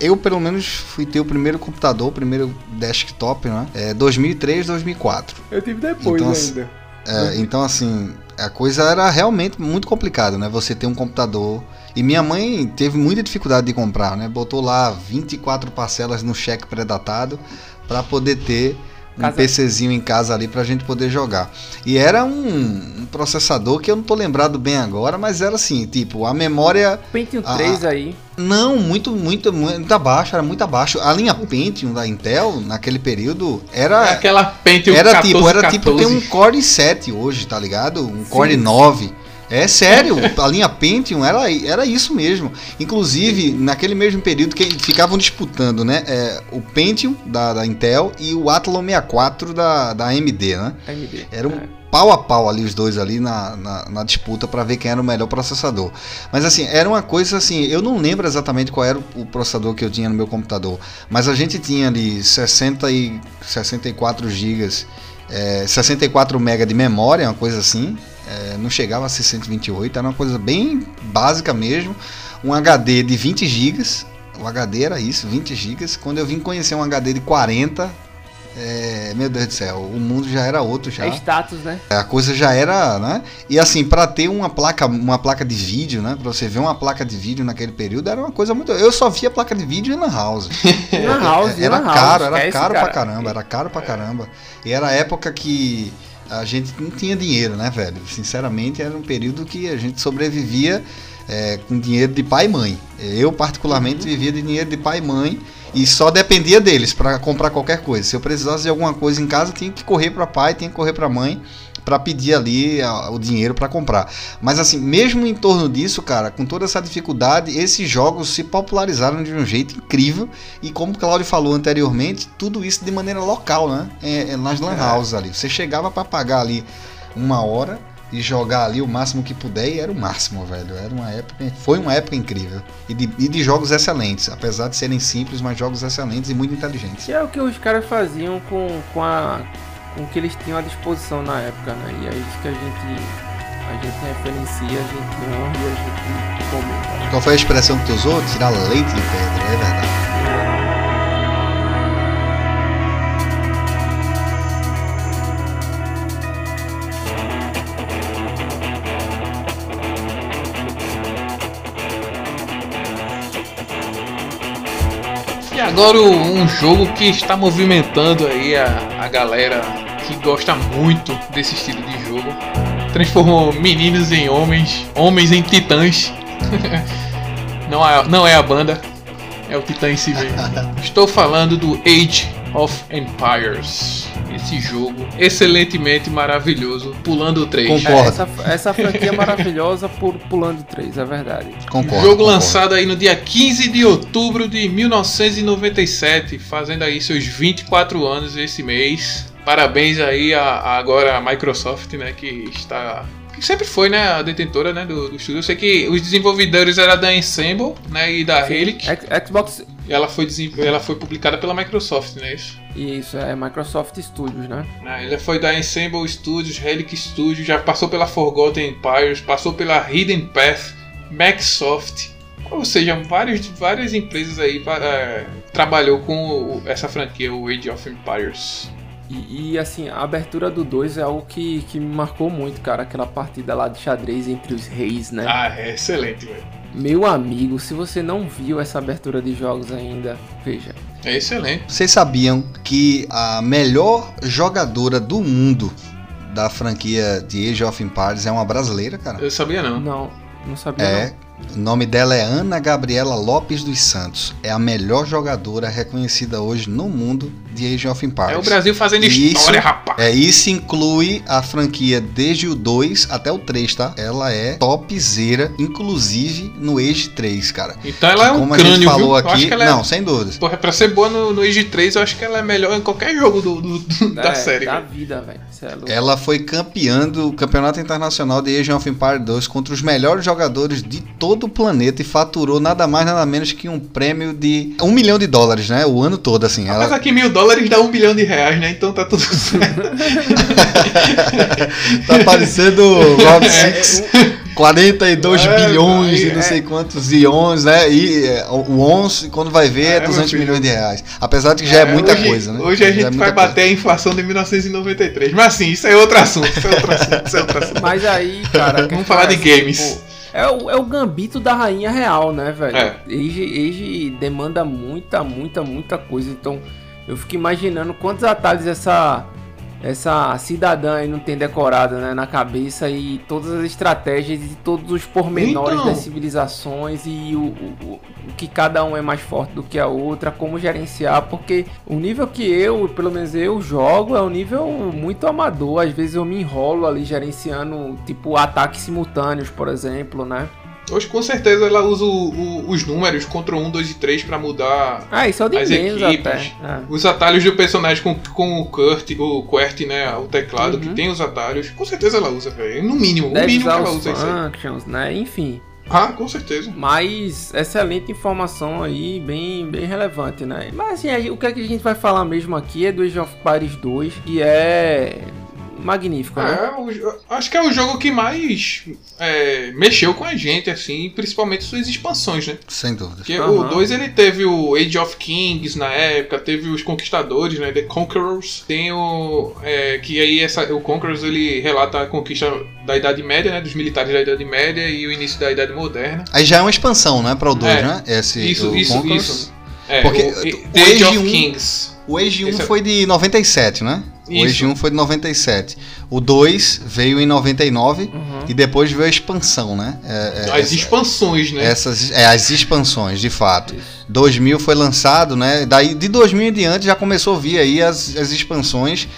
Eu, pelo menos, fui ter o primeiro computador, o primeiro desktop, né? É 2003, 2004. não. Eu tive depois Então, assim, ainda. É, então, assim, a coisa era realmente muito complicada, né? Você ter um computador. E minha mãe teve muita dificuldade de comprar, né? Botou lá 24 parcelas no cheque pré-datado para poder ter um PCzinho em casa ali pra gente poder jogar. E era um, um processador que eu não tô lembrado bem agora, mas era assim, tipo, a memória Pentium Ah, 3 aí. não, muito, muito, muito abaixo, era muito abaixo. A linha Pentium da Intel, naquele período, era Aquela Pentium era 14, tipo, era tipo 14. tem um Core i7 hoje, tá ligado? Um Core Sim. 9. É sério, a linha Pentium era, era isso mesmo. Inclusive, naquele mesmo período que ficavam disputando, né? é, o Pentium da, da Intel e o Athlon 64 da, da AMD, né? AMD. Era um É. pau a pau ali os dois ali na, na, na disputa para ver quem era o melhor processador. Mas assim, era uma coisa assim, eu não lembro exatamente qual era o, processador que eu tinha no meu computador, mas a gente tinha ali 60 e 64 gigas, é, 64 MB de memória, uma coisa assim. É, não chegava a ser 128, era uma coisa bem básica mesmo. Um HD de 20 gigas, o HD era isso, 20 gigas. Quando eu vim conhecer um HD de 40, é, meu Deus do céu, o mundo já era outro já. É status, né? A coisa já era, né? E assim, para ter uma placa, uma placa de vídeo, né? Para você ver uma placa de vídeo naquele período era uma coisa muito. Eu só via placa de vídeo lan house. [LAUGHS] Lan house, era lan house, caro, era caro cara. pra caramba, era caro pra caramba. E era a época que a gente não tinha dinheiro, né, velho? Sinceramente, era um período que a gente sobrevivia é, com dinheiro de pai e mãe. Eu, particularmente, Uhum. vivia de dinheiro de pai e mãe e só dependia deles para comprar qualquer coisa. Se eu precisasse de alguma coisa em casa, tinha que correr para pai, tinha que correr para mãe para pedir ali a- o dinheiro para comprar. Mas assim, mesmo em torno disso, cara, com toda essa dificuldade, esses jogos se popularizaram de um jeito incrível e como o Claudio falou anteriormente, tudo isso de maneira local, né? É, é nas lan É. houses ali. Você chegava para pagar ali uma hora e jogar ali o máximo que puder e era o máximo, velho. Era uma época, foi uma época incrível e de, e de jogos excelentes, apesar de serem simples, mas jogos excelentes e muito inteligentes. Que é o que os caras faziam com, com, a, com o que eles tinham à disposição na época, né? E é isso que a gente, a gente referencia, a gente honra e a gente comenta. Qual foi a expressão que tu usou? Tirar leite de pedra, é verdade. E agora um jogo que está movimentando aí a, a galera que gosta muito desse estilo de jogo. Transformou meninos em homens, homens em titãs. [LAUGHS] não, é, não é a banda, é o titã em si mesmo. [LAUGHS] Estou falando do Age of Empires. Esse jogo excelentemente maravilhoso, pulando o 3. Concordo. É, essa, essa franquia é maravilhosa por pulando 3, é verdade. Concordo. Jogo concordo. lançado aí no dia 15 de outubro de 1997, fazendo aí seus 24 anos esse mês. Parabéns aí a, a agora a Microsoft, né, que está que sempre foi, né, a detentora, né, do, do estúdio. Eu sei que os desenvolvedores eram da Ensemble, né, e da Relic. Xbox. E ela foi ela foi publicada pela Microsoft, né, isso. Isso, é Microsoft Studios, né? Né, Ele foi da Ensemble Studios, Relic Studios, já passou pela Forgotten Empires, passou pela Hidden Path, Microsoft, ou seja, várias, várias empresas aí eh, trabalhou com essa franquia, o Age of Empires. E, e, assim, a abertura do 2 é algo que, que me marcou muito, cara. Aquela partida lá de xadrez entre os reis, né? Ah, é excelente, velho. Meu amigo, se você não viu essa abertura de jogos ainda, veja. É excelente. Vocês sabiam que a melhor jogadora do mundo da franquia de Age of Empires é uma brasileira, cara? Eu sabia não. Não, não sabia É. não. O nome dela é Ana Gabriela Lopes dos Santos. É a melhor jogadora reconhecida hoje no mundo de Age of Empires. É o Brasil fazendo Isso. história, rapaz. É, isso inclui a franquia desde o 2 até o 3, tá? Ela é topzera, inclusive no Age 3, cara. Então ela é um Como a crânio, gente falou viu? Aqui, que é- não, sem dúvidas. Porra, pra ser boa no, no Age 3, eu acho que ela é melhor em qualquer jogo do, do- do- da É, série. Da velho. vida, velho. É. Ela foi campeã do Campeonato Internacional de Age of Empires 2 contra os melhores jogadores de todo o planeta e faturou nada mais nada menos que um prêmio de um milhão de dólares, né? O ano todo, assim. Ela, Apesar que mil dólares dá um bilhão de reais, né? Então tá tudo [LAUGHS] certo. tá parecendo o Round 6. 42 É, bilhões aí, e não é. sei quantos ions, né? E é, o 11, quando vai ver, é, É, meu 200 filho. milhões de reais. Apesar de que já é, muita hoje, coisa, né? Hoje a é gente vai coisa. bater a inflação de 1993. Mas assim, isso é outro assunto. Isso é outro assunto. Isso é outro [LAUGHS] assunto. Mas aí, cara. Vamos falar de é assim, games. tipo, é, o, é o gambito da rainha real, né, velho? É. Age, Age demanda muita, muita, muita coisa. Então, eu fico imaginando quantos atalhos essa, essa cidadã aí não tem decorado né, na cabeça e todas as estratégias e todos os pormenores Então. das civilizações e o, o, o- o que cada um é mais forte do que a outra, como gerenciar, porque o nível que eu, pelo menos eu jogo, é um nível muito amador. Às vezes eu me enrolo ali gerenciando, tipo, ataques simultâneos, por exemplo, né? Hoje com certeza ela usa o- o- os números contra 1, 2 e 3 pra mudar Ah, isso é o de As menos equipes. É. os atalhos do personagem com, com o Kurt, o QWERTY, né? O teclado que Uhum. tem os atalhos. Com certeza ela usa, velho. No mínimo. O Deve mínimo que ela usa isso aí. functions, né? Enfim. Ah, com certeza. Mas excelente informação aí, bem, bem relevante, né? Mas assim, o que, é que a gente vai falar mesmo aqui é do Age of Empires 2, que é magnífico, né? É, o acho que é o jogo que mais é, mexeu com a gente, assim, principalmente suas expansões, né? Sem dúvida. Porque Aham. o 2 ele teve o Age of Kings na época, teve os Conquistadores, né? The Conquerors. Tem o. é, que aí essa, o Conquerors ele relata a conquista da Idade Média, né? Dos militares da Idade Média e o início da Idade Moderna. Aí já é uma expansão, né? Para o 2, É. né? Esse, Isso, o isso, Conquerors. isso. É, Porque o, o The Age Age of 1 Kings. O Age 1 Esse é- foi de 97, né? O Isso. Age 1 foi de 97. O 2 veio em 99 Uhum. e depois veio a expansão, né? É, é, As expansões, né? Essas, é, as expansões, de fato. Isso. 2000 foi lançado, né? Daí de 2000 em diante já começou a vir aí as, as expansões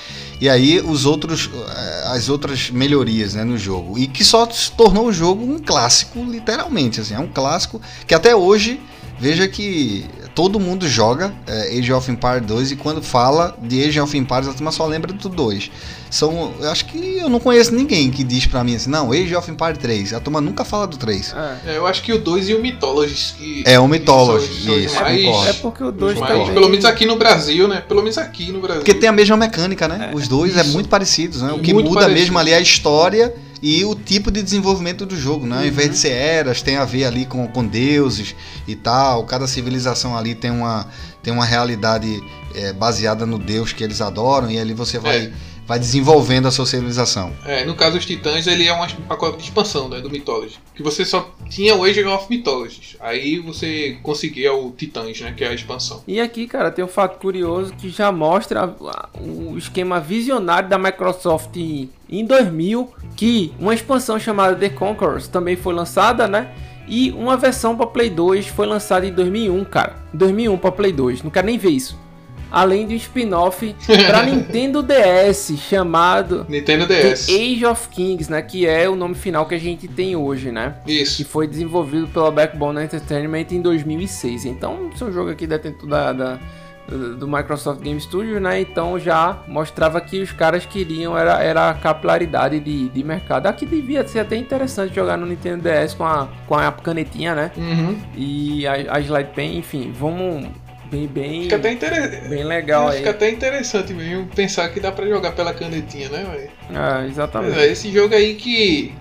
e aí os outros, eh, as outras melhorias, né, no jogo. E que só se tornou o jogo um clássico, literalmente, assim, é um clássico que até hoje veja que todo mundo joga eh, Age of Empires 2 e quando fala de Age of Empires a turma só lembra do 2. São, eu acho que eu não conheço ninguém que diz pra mim assim, não, Age of Empires 3. A turma nunca fala do 3. É. É, eu acho que o 2 e o Mythologies. que- É, o que Mythology, são- os isso, mais-. É porque o 2 os também... mais- Pelo menos aqui no Brasil, né? Pelo menos aqui no Brasil. Porque tem a mesma mecânica, né? Os dois é isso. muito parecidos, né? O que Muito muda parecido. mesmo ali é a história e o tipo de desenvolvimento do jogo, né? Ao invés de ser eras, tem a ver ali com, com deuses e tal. Cada civilização ali tem uma, tem uma realidade é, baseada no deus que eles adoram e ali você vai, É. vai desenvolvendo a sua civilização. É, no caso, os Titãs, ele é um pacote de expansão, né, do Mythology. Que você só tinha o Age of Mythologies. Aí você conseguia o Titãs, né, que é a expansão. E aqui, cara, tem um fato curioso que já mostra o esquema visionário da Microsoft em 2000, que uma expansão chamada The Conquerors também foi lançada, né? E uma versão para Play 2 foi lançada em 2001, cara. 2001 para Play 2, não quero nem ver isso. Além de um spin-off [LAUGHS] para Nintendo DS chamado Nintendo The DS. Age of Kings, né? Que é o nome final que a gente tem hoje, né? que Isso. foi desenvolvido pela Backbone Entertainment em 2006. Então, esse é um jogo aqui dentro da, da- do Microsoft Game Studios, né? Então já mostrava que os caras queriam era, era a capilaridade de, de mercado. Aqui devia ser até interessante jogar no Nintendo DS com a, com a canetinha, né? Uhum. E a, a Slide Pen, enfim, vamos bem bem Fica até interessante. bem legal aí. Fica até interessante mesmo pensar que dá pra jogar pela canetinha, né, velho? É, exatamente. é, esse jogo aí que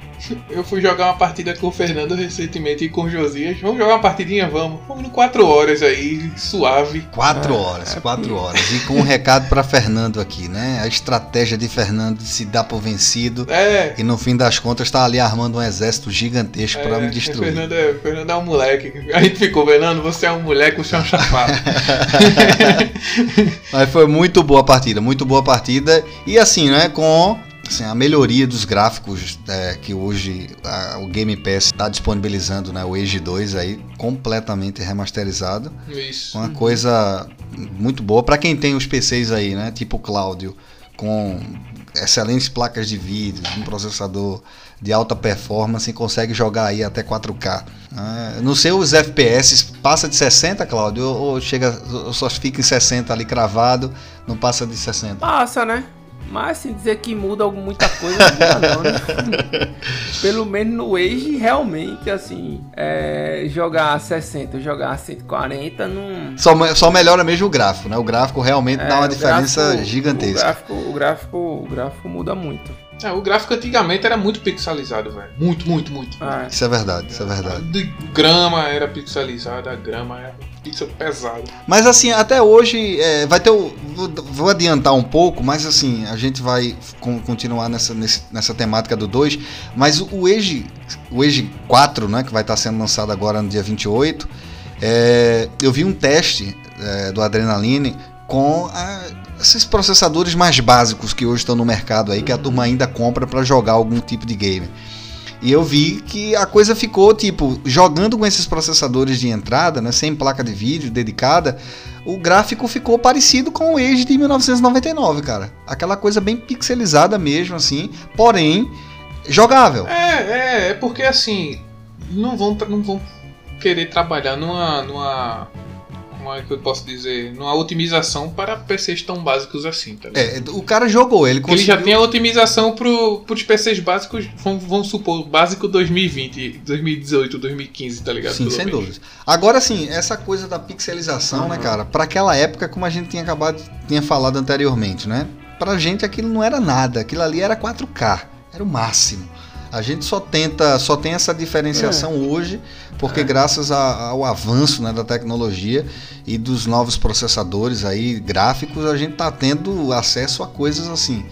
Eu fui jogar uma partida com o Fernando recentemente e com o Josias. Vamos jogar uma partidinha? Vamos. Vamos no 4 horas aí, suave. Quatro É, horas, é quatro porque- horas. E com um recado pra Fernando aqui, né? A estratégia de Fernando de se dar por vencido É. e no fim das contas tá ali armando um exército gigantesco pra me é, destruir. Fernando é, Fernando é um moleque. A gente ficou, Fernando, você é um moleque, você é um [LAUGHS] chapado. Mas foi muito boa a partida, muito boa a partida. E assim, né, com assim, a melhoria dos gráficos é, que hoje a- o Game Pass está disponibilizando, né, o Age 2 aí, completamente remasterizado. Isso. Uma coisa muito boa para quem tem os PCs aí, né, tipo o Cláudio, com excelentes placas de vídeo, um processador de alta performance e consegue jogar aí até 4K. Ah, não sei os FPS, passa de 60, Cláudio, ou, ou chega, ou só fica em 60 ali cravado, não passa de 60. Passa, né? Mas assim, dizer que muda muita coisa, não né? [LAUGHS] Pelo menos no Age, realmente, assim, é, jogar 60, jogar 140, não... Só, só melhora mesmo o gráfico, né? O gráfico realmente é, dá uma diferença gráfico- gigantesca. O gráfico, o, gráfico, o gráfico muda muito. É, o gráfico antigamente era muito pixelizado, velho. Muito, muito, muito. É. Isso é verdade, isso é verdade. De grama era pixelizada, a grama era pixel pesado. Mas assim, até hoje é, vai ter o. Vou, vou adiantar um pouco, mas assim, a gente vai con- continuar nessa, nesse- nessa temática do 2. Mas o, o Age, o Age 4, né, que vai estar sendo lançado agora no dia 28, é, eu vi um teste é, do Adrenaline com a- esses processadores mais básicos que hoje estão no mercado aí, que a turma ainda compra para jogar algum tipo de game. E eu vi que a coisa ficou tipo, jogando com esses processadores de entrada, né, sem placa de vídeo dedicada, o gráfico ficou parecido com o Age de 1999, cara. Aquela coisa bem pixelizada mesmo assim, porém jogável. É, é, é porque assim, não vão, não vão querer trabalhar numa, numa, como é que eu posso dizer, numa otimização para PCs tão básicos assim, tá ligado? É, o cara jogou, ele Porque ele já conseguiu tem a otimização pro, pros PCs básicos, vamos, vamos supor, básico 2020, 2018, 2015, tá ligado? Sim, sem menos. dúvida. Agora sim, essa coisa da pixelização, né, cara? Pra aquela época, como a gente tinha acabado, tinha falado anteriormente, né? Pra gente aquilo não era nada, aquilo ali era 4K, era o máximo. A gente só tenta, só tem essa diferenciação hoje, porque graças a- ao avanço né, da tecnologia e dos novos processadores aí gráficos, a gente tá tendo acesso a coisas assim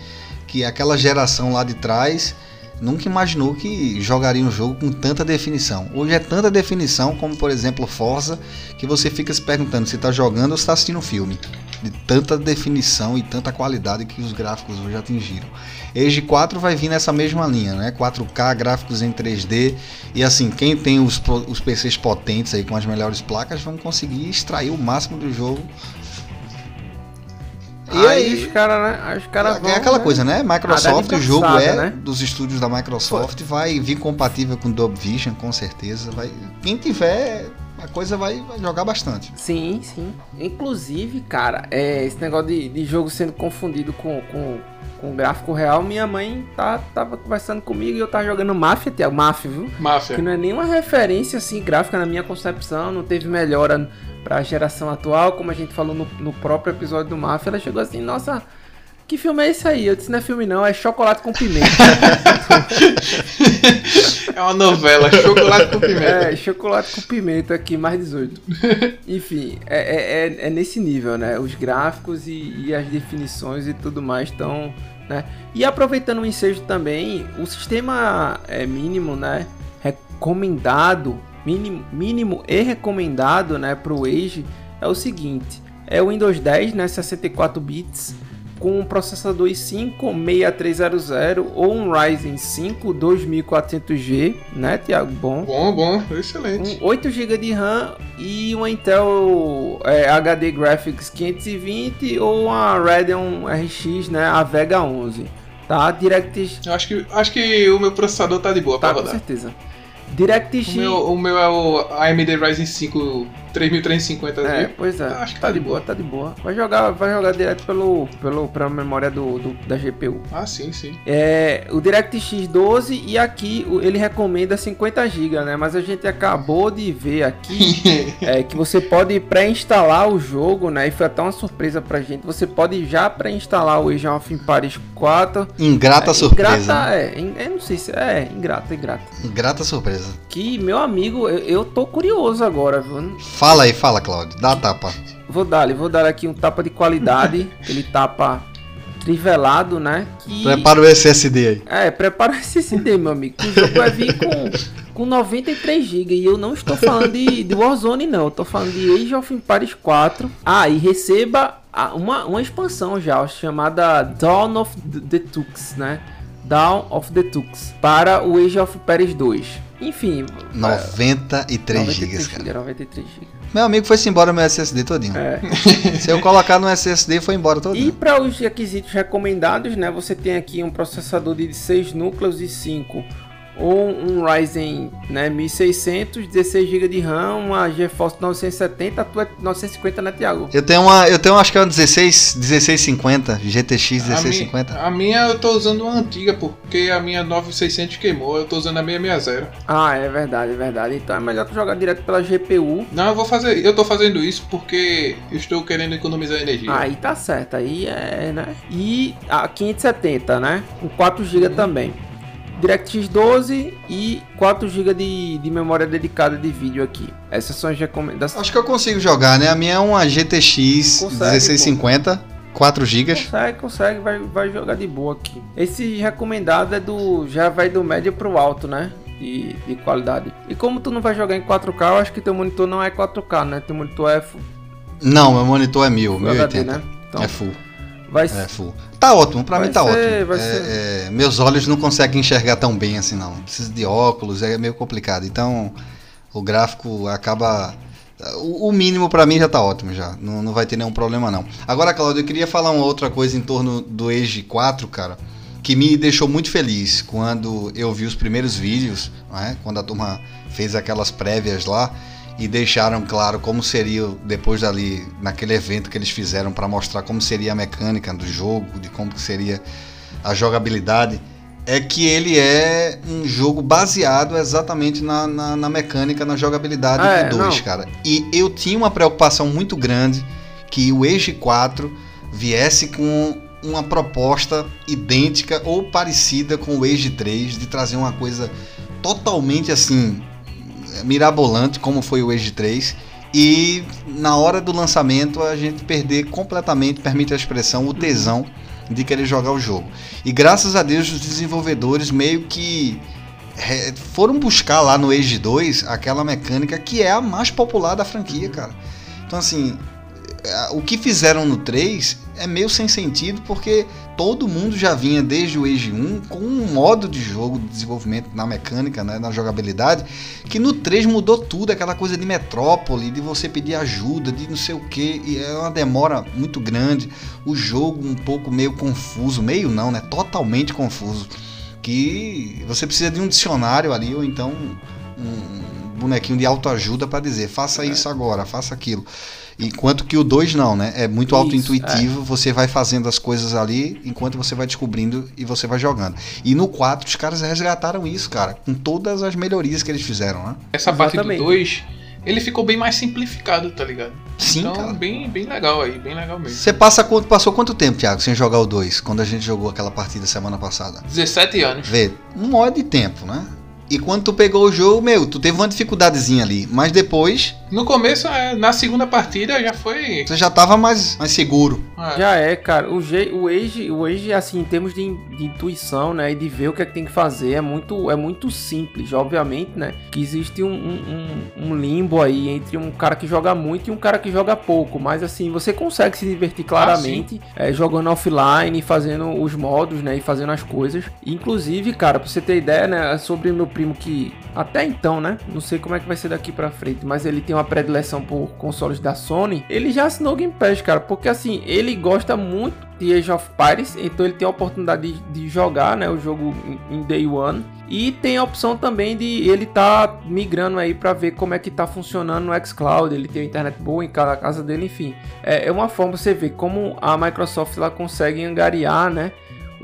que aquela geração lá de trás nunca imaginou que jogaria um jogo com tanta definição. Hoje é tanta definição, como por exemplo Forza, que você fica se perguntando se está jogando ou está assistindo um filme. De tanta definição e tanta qualidade que os gráficos hoje atingiram. Age 4 vai vir nessa mesma linha, né? 4K, gráficos em 3D. E assim, quem tem os, os PCs potentes aí com as melhores placas vão conseguir extrair o máximo do jogo. E aí, aí, os caras, né? aí Os caras vão, é aquela né? coisa, né? Microsoft, Ah, o jogo é né? dos estúdios da Microsoft, vai vir compatível com Dolby Vision, com certeza. Vai, quem tiver, a coisa vai, vai jogar bastante. Sim, sim. Inclusive, cara, é, esse negócio de, de jogo sendo confundido com, com, com gráfico real, minha mãe tá, tava conversando comigo e eu tava jogando Mafia, Thiago, Mafia, viu? Máfia. Que não é nenhuma referência assim gráfica na minha concepção, não teve melhora pra geração atual, como a gente falou no, no próprio episódio do Mafia, ela chegou assim, nossa, que filme é esse aí? Eu disse, não é filme não, é chocolate com pimenta. [LAUGHS] É uma novela, chocolate com pimenta. é, chocolate com pimenta aqui, mais 18. [LAUGHS] Enfim, é, é, é- é nesse nível, né? Os gráficos e, e as definições e tudo mais estão. Né? E aproveitando o ensejo também, o sistema é, mínimo, né? Recomendado, mínimo, mínimo e recomendado, né, para o Age é o seguinte: é o Windows 10, né, 64 bits, com um processador i5 6300 ou um Ryzen 5 2400G, né, Tiago? Bom. Bom, bom, excelente. Um 8 GB de RAM e uma Intel é, HD Graphics 520 ou uma Radeon RX, né, a Vega 11, tá? DirectX Eu acho que, acho que o meu processador tá de boa tá pra com rodar. certeza. DirectX O meu, o meu é o AMD Ryzen 5 3350 É, GB. pois é. Acho que tá tá de de boa, tá de boa. Vai jogar, vai jogar direto pelo, pelo, pela memória do, do- da GPU. Ah, sim, sim. É, o DirectX 12 e aqui ele recomenda 50 GB, né? Mas a gente acabou de ver aqui [LAUGHS] é, que você pode pré-instalar o jogo, né? E foi até uma surpresa pra gente. Você pode já pré-instalar o Age of Empires 4. Ingrata é, surpresa. Ingrata, é, in- eu não sei se é, ingrata, ingrata. Ingrata surpresa. Que, meu amigo, eu, eu tô curioso agora, viu? Fala aí, fala, Claudio. Dá a tapa. Vou dar, vou dar aqui um tapa de qualidade, [LAUGHS] aquele tapa trivelado, né? Que... Prepara o SSD aí. É, prepara esse CD, meu amigo. O jogo vai vir com, com 93 GB. E eu não estou falando de, de Warzone, não. Eu tô falando de Age of Empires 4. Ah, e receba uma, uma expansão já, chamada Dawn of the Tux, né? Dawn of the Tux. Para o Age of Empires 2. Enfim. 93 GB, 93 cara. GB, 93 GB. Meu amigo foi-se embora meu SSD todinho. É. [LAUGHS] Se eu colocar no SSD, foi embora E todinho. para os requisitos recomendados, né, você tem aqui um processador de 6 núcleos e 5 ou um Ryzen né, 1600, 16 GB de RAM, uma GeForce 970, a tua é 950, né, Thiago? Eu tenho uma, eu tenho acho que é uma 16, 1650, GTX A minha, 1650. a minha eu tô usando uma antiga, porque a minha 9600 queimou. Eu tô usando a 660. Ah, é verdade, é verdade. Então é melhor tu jogar direto pela GPU. Não, eu vou fazer. Eu tô fazendo isso porque eu estou querendo economizar energia. Aí tá certo, aí é, né? E a 570, né? Com 4 GB também. DirectX 12 e 4 GB de, de memória dedicada de vídeo aqui. Essas são as recomendações. Acho que eu consigo jogar, né? A minha é uma GTX Consegue, 1650, 4 GB. Consegue, consegue, vai, vai jogar de boa aqui. Esse recomendado é do. Já vai do médio pro alto, né? De, de qualidade. E como tu não vai jogar em 4K, eu acho que teu monitor não é 4K, né? Teu monitor é Full Não, meu monitor é 1000, Full HD, 1080. né? Então, É full, vai é full. Tá ótimo, pra Vai mim tá ser- ótimo. É, é, meus olhos não conseguem enxergar tão bem assim, não. Preciso de óculos, é meio complicado. Então, o gráfico acaba. O, o mínimo pra mim já tá ótimo já. Não, não vai ter nenhum problema, não. Agora, Claudio, eu queria falar uma outra coisa em torno do Age 4, cara. Que me deixou muito feliz quando eu vi os primeiros vídeos, não é? quando a turma fez aquelas prévias lá e deixaram claro como seria depois dali naquele evento que eles fizeram para mostrar como seria a mecânica do jogo, de como seria a jogabilidade, é que ele é um jogo baseado exatamente na, na, na mecânica, na jogabilidade É, do 2, não. cara. E eu tinha uma preocupação muito grande que o Age 4 viesse com uma proposta idêntica ou parecida com o Age 3, de trazer uma coisa totalmente assim mirabolante como foi o Age 3 e na hora do lançamento a gente perder completamente, permite a expressão, o tesão de querer jogar o jogo. E graças a Deus os desenvolvedores meio que foram buscar lá no Age 2 aquela mecânica que é a mais popular da franquia, cara. Então assim, o que fizeram no 3 é meio sem sentido porque todo mundo já vinha desde o Age 1 com um modo de jogo de desenvolvimento na mecânica, né, na jogabilidade, que no 3 mudou tudo, aquela coisa de metrópole, de você pedir ajuda, de não sei o que, e é uma demora muito grande, o jogo um pouco meio confuso, meio não, né, totalmente confuso, que você precisa de um dicionário ali ou então um bonequinho de autoajuda para dizer, faça isso agora, faça aquilo. Enquanto que o 2 não, né? É muito auto-intuitivo, você vai fazendo as coisas ali enquanto você vai descobrindo e você vai jogando. E no 4 os caras resgataram isso, cara, com todas as melhorias que eles fizeram, né? Essa parte do Exatamente. 2, ele ficou bem mais simplificado, tá ligado? Sim, então, cara. bem, bem legal aí, bem legal mesmo. Você passa quanto, passou quanto tempo, Thiago, sem jogar o 2, quando a gente jogou aquela partida semana passada? 17 anos. Vê, um hora de tempo, né? E quando tu pegou o jogo, meu, tu teve uma dificuldadezinha ali, mas depois No começo, é, na segunda partida, já foi. você já tava mais, mais seguro. é, Já é, cara. O, o Age, o Age, assim, em termos de, in- de intuição, né, e de ver o que é que tem que fazer, é muito, é muito simples. Obviamente, né, que existe um, um- um- limbo aí entre um cara que joga muito e um cara que joga pouco. Mas, assim, você consegue se divertir claramente é, jogando offline, fazendo os modos, né, e fazendo as coisas. Inclusive, cara, pra você ter ideia, né, sobre meu primo que até então, né, não sei como é que vai ser daqui pra frente, mas ele tem uma predileção por consoles da Sony. Ele já assinou o Game Pass, cara, porque assim, ele gosta muito de Age of Pirates, então ele tem a oportunidade de, de jogar né, o jogo em, em Day One. E tem a opção também de ele tá migrando aí para ver como é que tá funcionando no xCloud. Ele tem internet boa em cada casa dele, enfim. É, é uma forma você ver como a Microsoft ela consegue angariar, né?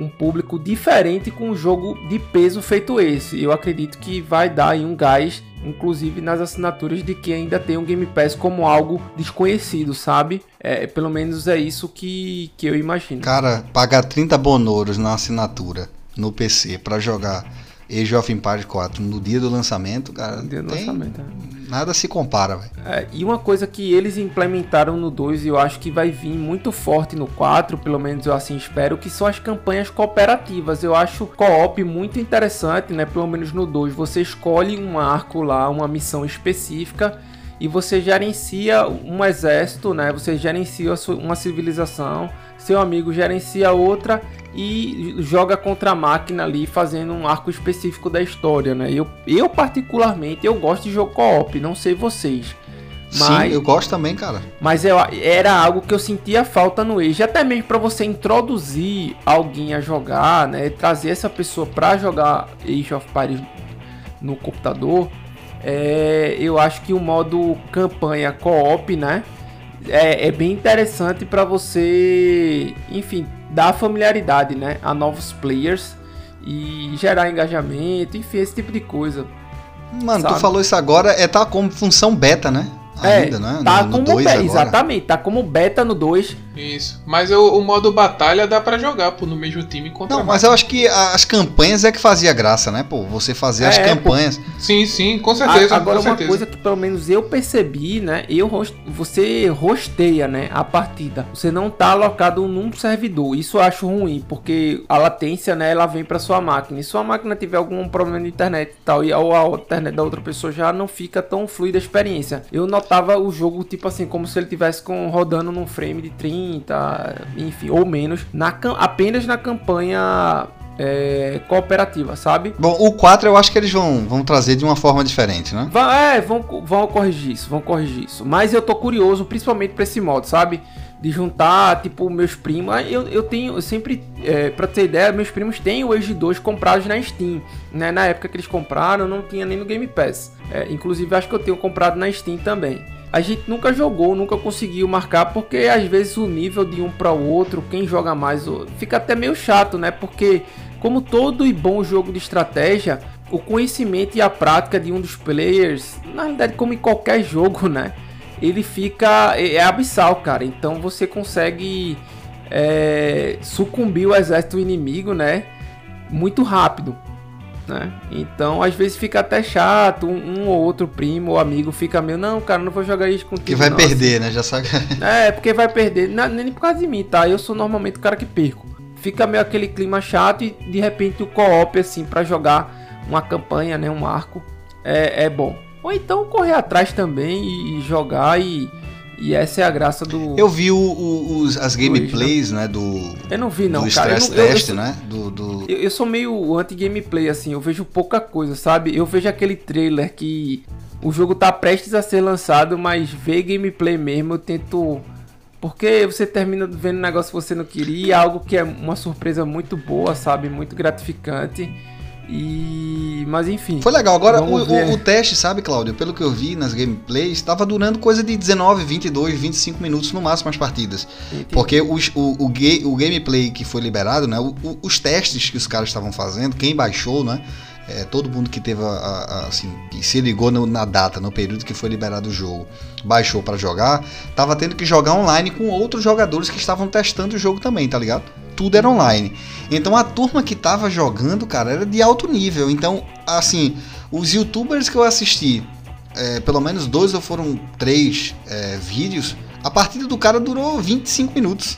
Um público diferente com um jogo de peso feito esse. Eu acredito que vai dar aí um gás, inclusive nas assinaturas de quem ainda tem um Game Pass como algo desconhecido, sabe? É, pelo menos é isso que, que eu imagino. Cara, pagar 30 bonouros na assinatura no PC para jogar Age of Empires 4 no dia do lançamento, cara. No dia do tem... lançamento, é. Nada se compara, velho. É, e uma coisa que eles implementaram no 2 e eu acho que vai vir muito forte no 4, pelo menos eu assim espero, que são as campanhas cooperativas. Eu acho co-op muito interessante, né? Pelo menos no 2, você escolhe um arco lá, uma missão específica e você gerencia um exército, né? Você gerencia uma civilização, seu amigo gerencia outra e joga contra a máquina ali fazendo um arco específico da história, né? Eu, eu particularmente eu gosto de jogo co-op, não sei vocês. Mas, Sim, eu gosto também, cara. Mas eu, era algo que eu sentia falta no Age, até mesmo para você introduzir alguém a jogar, né? Trazer essa pessoa para jogar Age of Paris no computador. É, eu acho que o modo campanha co-op, né? É, é bem interessante para você, enfim, dar familiaridade, né, a novos players e gerar engajamento, enfim, esse tipo de coisa. Mano, sabe? tu falou isso agora, é tá como função beta, né? Ainda, é, né? Tá no, no como beta, exatamente, tá como beta no 2. Isso. Mas o, o, modo batalha dá para jogar pô, no mesmo time contra Não, mas eu acho que as campanhas é que fazia graça, né, pô? Você fazer é, as campanhas. Pô. Sim, sim, com certeza. A, agora com uma certeza. coisa que pelo menos eu percebi, né? Eu você rosteia, né, a partida. Você não tá alocado num servidor. Isso eu acho ruim, porque a latência, né, ela vem para sua máquina. E se sua máquina tiver algum problema de internet e tal, e ou a internet da outra pessoa já não fica tão fluida a experiência. Eu notava o jogo tipo assim, como se ele tivesse com rodando num frame de 30 enfim, ou menos, na, apenas na campanha é, cooperativa, sabe? Bom, o 4 eu acho que eles vão, vão trazer de uma forma diferente, né? é, vão, vão corrigir isso, vão corrigir isso. Mas eu tô curioso, principalmente pra esse modo, sabe? De juntar, tipo, meus primos. Eu, eu tenho, eu sempre, é, pra ter ideia, meus primos têm o Age 2 comprados na Steam. Né? Na época que eles compraram, não tinha nem no Game Pass. É, inclusive, acho que eu tenho comprado na Steam também a gente nunca jogou, nunca conseguiu marcar, porque às vezes o nível de um para o outro, quem joga mais, fica até meio chato, né? Porque, como todo e bom jogo de estratégia, o conhecimento e a prática de um dos players, na realidade, como em qualquer [LAUGHS] jogo, né? Ele fica. É, é abissal, cara. Então você consegue é, sucumbir o exército inimigo, né? Muito rápido né? Então, às vezes fica até chato, um, um, ou outro primo ou amigo fica meio, não, cara, não vou jogar isso contigo. Que vai não, perder, assim. né? Já sabe. [LAUGHS] É, porque vai perder, não, nem por causa de mim, tá? Eu sou normalmente o cara que perco. Fica meio aquele clima chato e de repente o co-op, assim, para jogar uma campanha, né? Um arco, é, é bom. Ou então correr atrás também e, jogar e e essa é a graça do. Eu vi o, o, os, as gameplays, né? Do. Eu não vi, não, do cara. Stress eu, test, eu, né? Do, do... Eu, eu, sou meio anti-gameplay, assim. Eu vejo pouca coisa, sabe? Eu vejo aquele trailer que o jogo tá prestes a ser lançado, mas ver gameplay mesmo eu tento. Porque você termina vendo um negócio que você não queria, algo que é uma surpresa muito boa, sabe? Muito gratificante. E. Mas enfim. Foi legal. Agora, o, o, o, teste, sabe, Cláudio? Pelo que eu vi nas gameplays, estava durando coisa de 19, 22, 25 minutos no máximo as partidas. Entendi. Porque os, o, o, o, gameplay que foi liberado, né? os testes que os caras estavam fazendo, quem baixou, né? É, todo mundo que teve a, a, assim, que se ligou no, na data, no período que foi liberado o jogo, baixou para jogar, tava tendo que jogar online com outros jogadores que estavam testando o jogo também, tá ligado? tudo era online. Então a turma que tava jogando, cara, era de alto nível. Então, assim, os youtubers que eu assisti, é, pelo menos dois ou foram três é, vídeos, a partida do cara durou 25 minutos.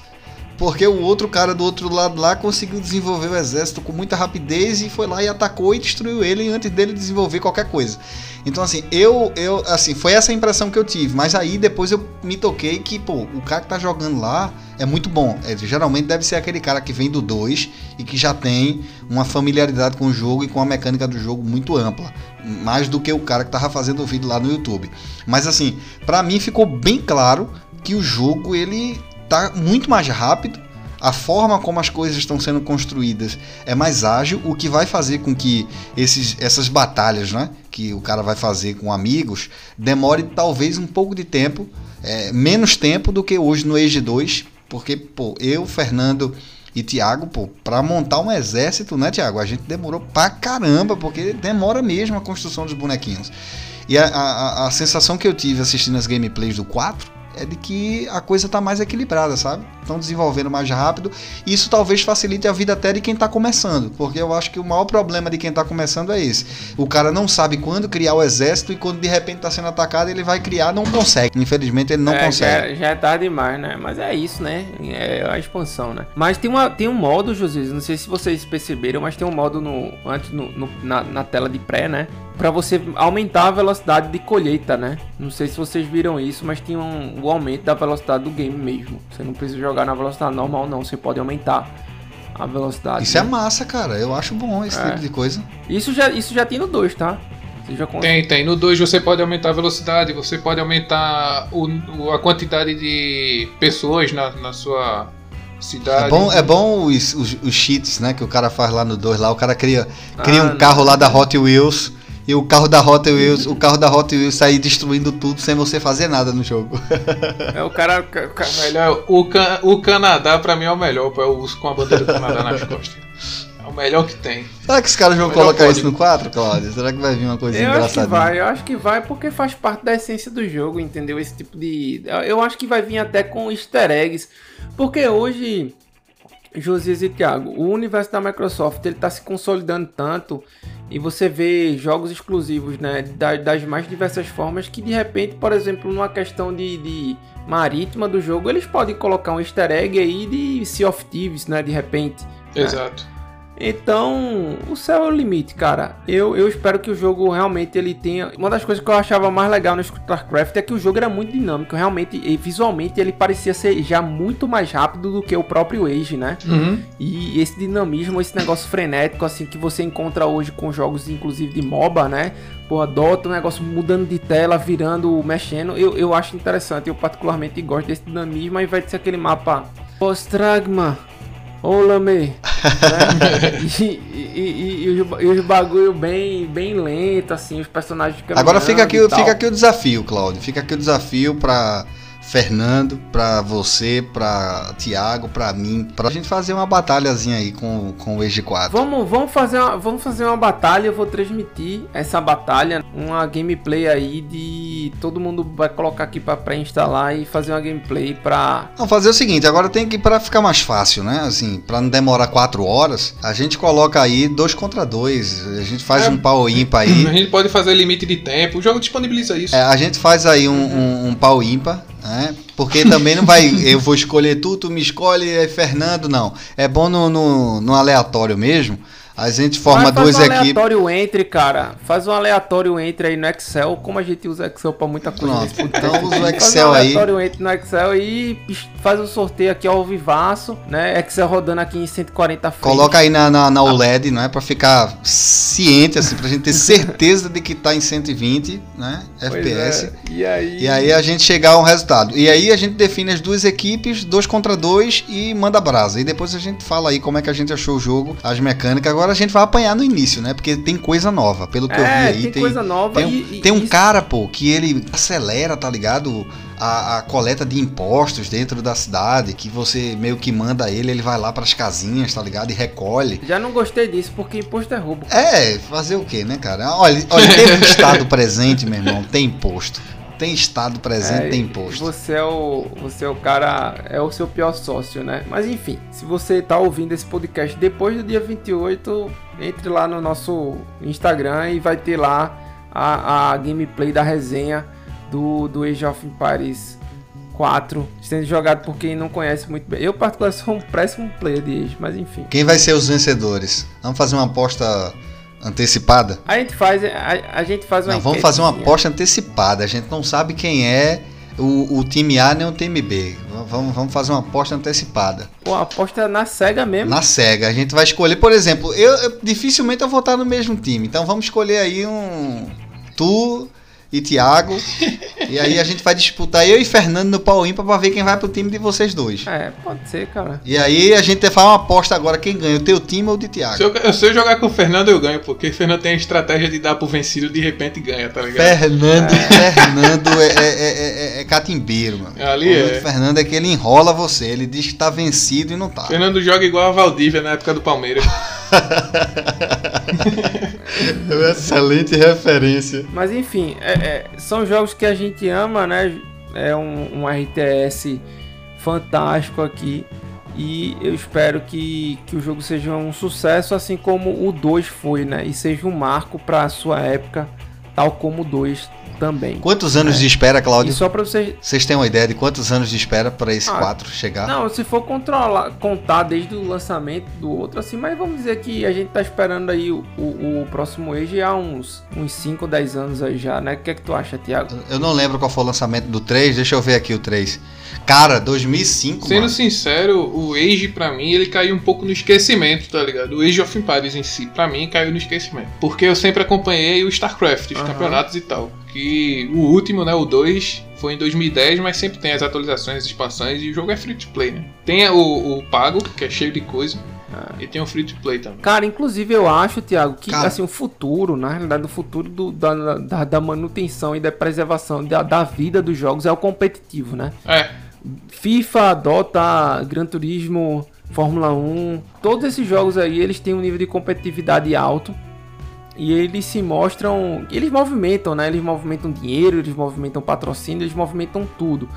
Porque o outro cara do outro lado lá conseguiu desenvolver o exército com muita rapidez e foi lá e atacou e destruiu ele antes dele desenvolver qualquer coisa. Então assim, eu eu assim, foi essa a impressão que eu tive, mas aí depois eu me toquei que, pô, o cara que tá jogando lá é muito bom. É, geralmente deve ser aquele cara que vem do 2 e que já tem uma familiaridade com o jogo e com a mecânica do jogo muito ampla, mais do que o cara que tava fazendo o vídeo lá no YouTube. Mas assim, para mim ficou bem claro que o jogo ele tá muito mais rápido. a forma como as coisas estão sendo construídas é mais ágil, o que vai fazer com que esses, essas batalhas, né, que o cara vai fazer com amigos, demore talvez um pouco de tempo, é, menos tempo do que hoje no Age 2, porque, pô, eu, Fernando e Tiago, pô, pra montar um exército, né, Tiago? A gente demorou pra caramba, porque demora mesmo a construção dos bonequinhos. E a, a, a sensação que eu tive assistindo as gameplays do 4 é de que a coisa tá mais equilibrada, sabe? Estão desenvolvendo mais rápido. E isso talvez facilite a vida até de quem tá começando. Porque eu acho que o maior problema de quem tá começando é esse. O cara não sabe quando criar o exército e quando de repente tá sendo atacado, ele vai criar, não consegue. Infelizmente ele não é, consegue. Já, já é tarde demais, né? Mas é isso, né? É a expansão, né? Mas tem, uma, tem um modo, José, não sei se vocês perceberam, mas tem um modo no, antes no, no na, na tela de pré, né? Para você aumentar a velocidade de colheita, né? Não sei se vocês viram isso, mas tinha um, o aumento da velocidade do game mesmo. Você não precisa jogar na velocidade normal, não. Você pode aumentar a velocidade. Isso é né? é massa, cara. Eu acho bom esse é. tipo de coisa. Isso já, isso já tem no 2, tá? Já tem, tem. No 2 você pode aumentar a velocidade, você pode aumentar o, a quantidade de pessoas na, na sua cidade. É bom, é bom os, os, os cheats, né? Que o cara faz lá no 2 lá. O cara cria, cria ah, um carro não. lá da Hot Wheels e o carro da Hot Wheels, o carro da Hot Wheels sair destruindo tudo sem você fazer nada no jogo. É o cara, o melhor, o, can, o Canadá pra mim é o melhor, eu uso com a bandeira do Canadá nas [LAUGHS] costas. É o melhor que tem. Será que os caras vão colocar isso no 4, Claudio? Será que vai vir uma coisa engraçada? Eu acho que vai, eu acho que vai porque faz parte da essência do jogo, entendeu? Esse tipo de. Eu acho que vai vir até com easter eggs. Porque hoje, Josias e Thiago, o universo da Microsoft ele tá se consolidando tanto e você vê jogos exclusivos, né, das, mais diversas formas que de repente, por exemplo, numa questão de, de marítima do jogo, eles podem colocar um easter egg aí de Sea of Thieves, né, de repente. Né? Exato. Né? Então, o céu é o limite, cara. Eu, eu espero que o jogo realmente ele tenha. Uma das coisas que eu achava mais legal no StarCraft é que o jogo era muito dinâmico. Realmente, e visualmente, ele parecia ser já muito mais rápido do que o próprio Age, né? Uhum. E esse dinamismo, esse negócio frenético, assim, que você encontra hoje com jogos, inclusive de MOBA, né? Porra, Dota, o negócio mudando de tela, virando, mexendo. Eu, eu acho interessante. Eu particularmente gosto desse dinamismo. Aí vai ser aquele mapa. Postragma. Ô, Lamê. [LAUGHS] Né? e, e, e, os, e os bagulho bem, bem lento, assim, os personagens Agora fica aqui, fica aqui o desafio, Claudio. Fica aqui o desafio pra Fernando, para você, para Thiago, para mim, pra gente fazer uma batalhazinha aí com, com o Age 4. Vamos, vamos, fazer uma, vamos fazer uma batalha, eu vou transmitir essa batalha, uma gameplay aí de todo mundo vai colocar aqui para pré-instalar e fazer uma gameplay para Vamos fazer o seguinte, agora tem que para ficar mais fácil, né? Assim, para não demorar 4 horas, a gente coloca aí dois contra dois, a gente faz é, um pau ímpar aí. A gente pode fazer limite de tempo, o jogo disponibiliza isso. É, a gente faz aí um, um, um pau ímpar né? Porque também não vai, eu vou escolher tu, tu me escolhe, é Fernando, não. É bom no, no, no aleatório mesmo. A gente forma Mas duas um equipes. aleatório entre, cara. Faz um aleatório entre aí no Excel, como a gente usa Excel pra muita coisa Pronto, Então usa o Excel faz um aí. aleatório entre no Excel e faz o um sorteio aqui ao vivaço, né? Excel rodando aqui em 140 frames. Coloca aí na, na, na OLED, não é? Pra ficar ciente, assim, pra gente ter [LAUGHS] certeza de que tá em 120, né? FPS. É. E aí... E aí a gente chegar a um resultado. E aí a gente define as duas equipes, dois contra dois e manda brasa. E depois a gente fala aí como é que a gente achou o jogo, as mecânicas. Agora agora a gente vai apanhar no início, né? Porque tem coisa nova, pelo que é, eu vi aí. Tem, tem coisa nova tem um, e, tem um cara, pô, que ele acelera, tá ligado? A, a, coleta de impostos dentro da cidade, que você meio que manda ele, ele vai lá para as casinhas, tá ligado? E recolhe. Já não gostei disso, porque imposto é roubo. É, fazer o quê, né, cara? Olha, olha tem um [LAUGHS] estado presente, meu irmão, tem imposto tem estado presente, é, tem imposto. Você é o você é o cara, é o seu pior sócio, né? Mas enfim, se você tá ouvindo esse podcast depois do dia 28, entre lá no nosso Instagram e vai ter lá a, a gameplay da resenha do, do Age of Empires 4 sendo jogado por quem não conhece muito bem. Eu, particularmente, sou um péssimo player de Age, mas enfim. Quem vai ser os vencedores? Vamos fazer uma aposta antecipada? A gente faz, a, a gente faz uma Não, vamos fazer uma aposta antecipada. A gente não sabe quem é o, o, time A nem o time B. Vamos, vamos fazer uma aposta antecipada. Pô, aposta na SEGA mesmo? Na SEGA. A gente vai escolher, por exemplo, eu, eu dificilmente eu vou estar no mesmo time. Então vamos escolher aí um. Tu e Thiago. E aí a gente vai disputar eu e Fernando no pau ímpar pra ver quem vai pro time de vocês dois. É, pode ser, cara. E aí a gente faz uma aposta agora, quem ganha, o teu time ou o de Thiago? Se eu, se eu jogar com o Fernando, eu ganho, porque o Fernando tem a estratégia de dar pro vencido de repente ganha, tá ligado? Fernando, Fernando é, é, é, é, é catimbeiro, mano. Ali o é. Fernando é que ele enrola você, ele diz que tá vencido e não tá. Fernando joga igual a Valdívia na época do Palmeiras. [LAUGHS] Excelente referência. Mas enfim, é- é, são jogos que a gente ama, né? É um, um RTS fantástico aqui. E eu espero que, que o jogo seja um sucesso, assim como o 2 foi, né? E seja um marco para a sua época, tal como o 2 também. Quantos anos É. de espera, E Cláudio? só para vocês. Vocês têm uma ideia de quantos anos de espera para esse Ah, 4 chegar? Não, se for controlar, contar desde o lançamento do outro, assim, mas vamos dizer que a gente tá esperando aí o, o, o próximo Age há uns, uns 5 ou 10 anos aí já, né? O que é que tu acha, Thiago? Eu não lembro qual foi o lançamento do 3, deixa eu ver aqui o 3. Cara, 2005, Sendo mano. sincero, o Age pra mim ele caiu um pouco no esquecimento, tá ligado? O Age of Empires em si, pra mim, caiu no esquecimento. Porque eu sempre acompanhei o StarCraft, os Aham. campeonatos e tal. Que o último, né, o 2, foi em 2010, mas sempre tem as atualizações, as expansões e o jogo é free to play, né? Tem o, o pago, que é cheio de coisa, Ah. e tem o free to play também. Cara, inclusive eu acho, Thiago, que Cara. assim, o futuro, na realidade, o futuro do- da, da, da manutenção e da preservação da, da vida dos jogos é o competitivo, né? É, FIFA, Dota, Gran Turismo, Fórmula 1, todos esses jogos aí, eles têm um nível de competitividade alto. E eles se mostram, eles movimentam, né? Eles movimentam dinheiro, eles movimentam patrocínio, eles movimentam tudo.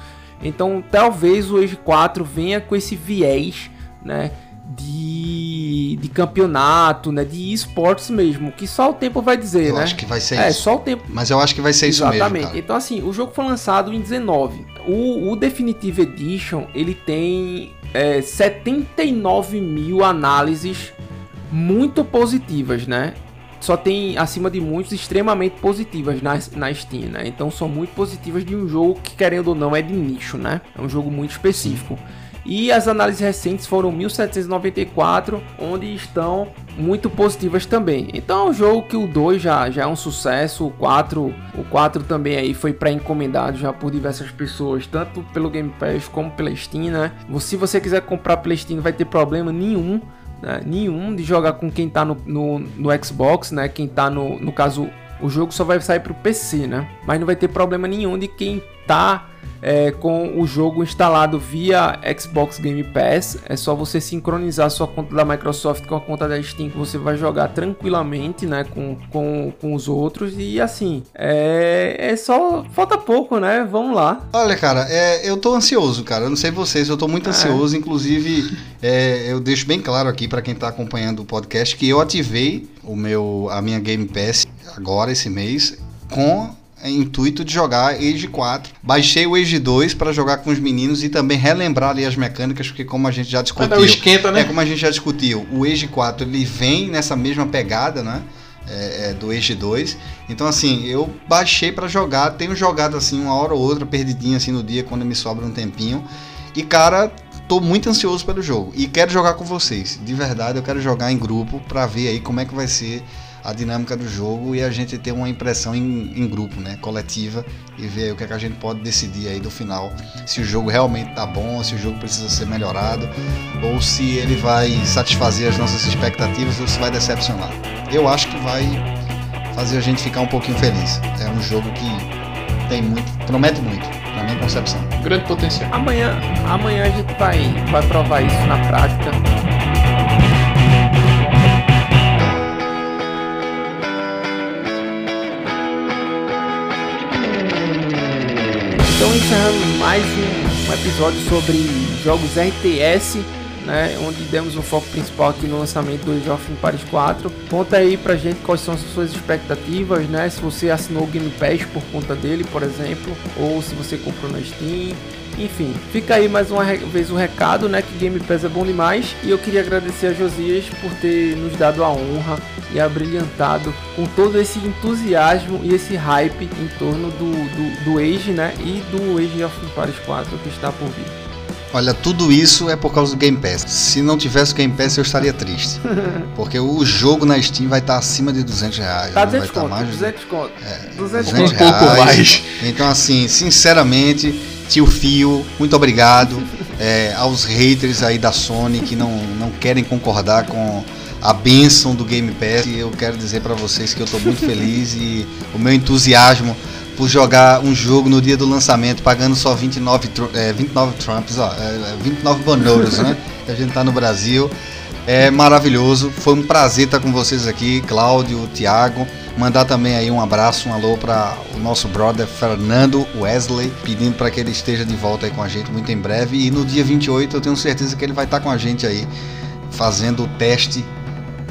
Então, talvez o Age 4 venha com esse viés, né, de, de campeonato, né, de esportes mesmo, que só o tempo vai dizer, Eu né? acho que vai ser é, isso. só o tempo Mas eu acho que vai ser isso Exatamente. mesmo, cara. Então, assim, o jogo foi lançado em 19. O, o Definitive Edition, ele tem é, 79 mil análises muito positivas, né? Só tem, acima de muitos, extremamente positivas na, na Steam, né? Então, são muito positivas de um jogo que, querendo ou não, é de nicho, né? É um jogo muito específico. E as análises recentes foram 1794, onde estão muito positivas também. Então é um jogo que o 2 já, já é um sucesso, o 4, o 4 também aí foi pré-encomendado já por diversas pessoas, tanto pelo Game Pass como pela Steam, né? Se você quiser comprar pela Steam, não vai ter problema nenhum, né? nenhum de jogar com quem tá no, no, no Xbox, né? Quem tá no, no caso, o jogo só vai sair pro PC, né? Mas não vai ter problema nenhum de quem tá é, com o jogo instalado via Xbox Game Pass. É só você sincronizar sua conta da Microsoft com a conta da Steam que você vai jogar tranquilamente, né? Com, com, com os outros. E assim, é, é só. Falta pouco, né? Vamos lá. Olha, cara, é, eu tô ansioso, cara. Eu não sei vocês, eu tô muito É. ansioso. Inclusive, é, eu deixo bem claro aqui pra quem tá acompanhando o podcast que eu ativei o meu, a minha Game Pass agora esse mês com intuito de jogar Age 4. Baixei o Age 2 para jogar com os meninos e também relembrar ali as mecânicas, porque como a gente já discutiu, o esquenta, né? é como a gente já discutiu, o Age 4 ele vem nessa mesma pegada, né? É, é, do Age 2. Então, assim, eu baixei pra jogar. Tenho jogado assim uma hora ou outra, perdidinho assim no dia, quando me sobra um tempinho. E, cara, tô muito ansioso pelo jogo. E quero jogar com vocês. De verdade, eu quero jogar em grupo pra ver aí como é que vai ser a dinâmica do jogo e a gente ter uma impressão em, em grupo, né? Coletiva. E ver o que, é que a gente pode decidir aí do final. Se o jogo realmente tá bom, se o jogo precisa ser melhorado ou se ele vai satisfazer as nossas expectativas ou se vai decepcionar. Eu acho que vai fazer a gente ficar um pouquinho feliz. É um jogo que tem muito, promete muito, na minha concepção. Grande potencial. Amanhã, amanhã a gente vai, vai provar isso na prática. Encerrando mais um, um episódio sobre jogos RTS, né, onde demos o foco principal aqui no lançamento do Age of Empires 4. Conta aí pra gente quais são as suas expectativas, né? Se você assinou o Game Pass por conta dele, por exemplo, ou se você comprou na Steam. Enfim, fica aí mais uma vez o recado, né? Que Game Pass é bom demais. E eu queria agradecer a Josias por ter nos dado a honra e abrilhantado com todo esse entusiasmo e esse hype em torno do, do, do Age, né? E do Age of Empires 4 que está por vir. Olha, tudo isso é por causa do Game Pass. Se não tivesse o Game Pass, eu estaria triste. [LAUGHS] Porque o jogo na Steam vai estar acima de 200 reais. Tá não vai 200 estar conto, mais de 200 conto. É, 200 200 Um pouco reais. mais. Então, assim, sinceramente, tio Fio, muito obrigado é, aos haters aí da Sony que não, não querem concordar com a benção do Game Pass. E eu quero dizer pra vocês que eu tô muito feliz e o meu entusiasmo por jogar um jogo no dia do lançamento, pagando só 29, tru- é, 29 Trumps, ó, é, é, 29 bonouros, né? A gente tá no Brasil. É maravilhoso. Foi um prazer estar com vocês aqui, Cláudio, Thiago. Mandar também aí um abraço, um alô para o nosso brother Fernando Wesley, pedindo para que ele esteja de volta aí com a gente muito em breve. E no dia 28 eu tenho certeza que ele vai estar com a gente aí, fazendo o teste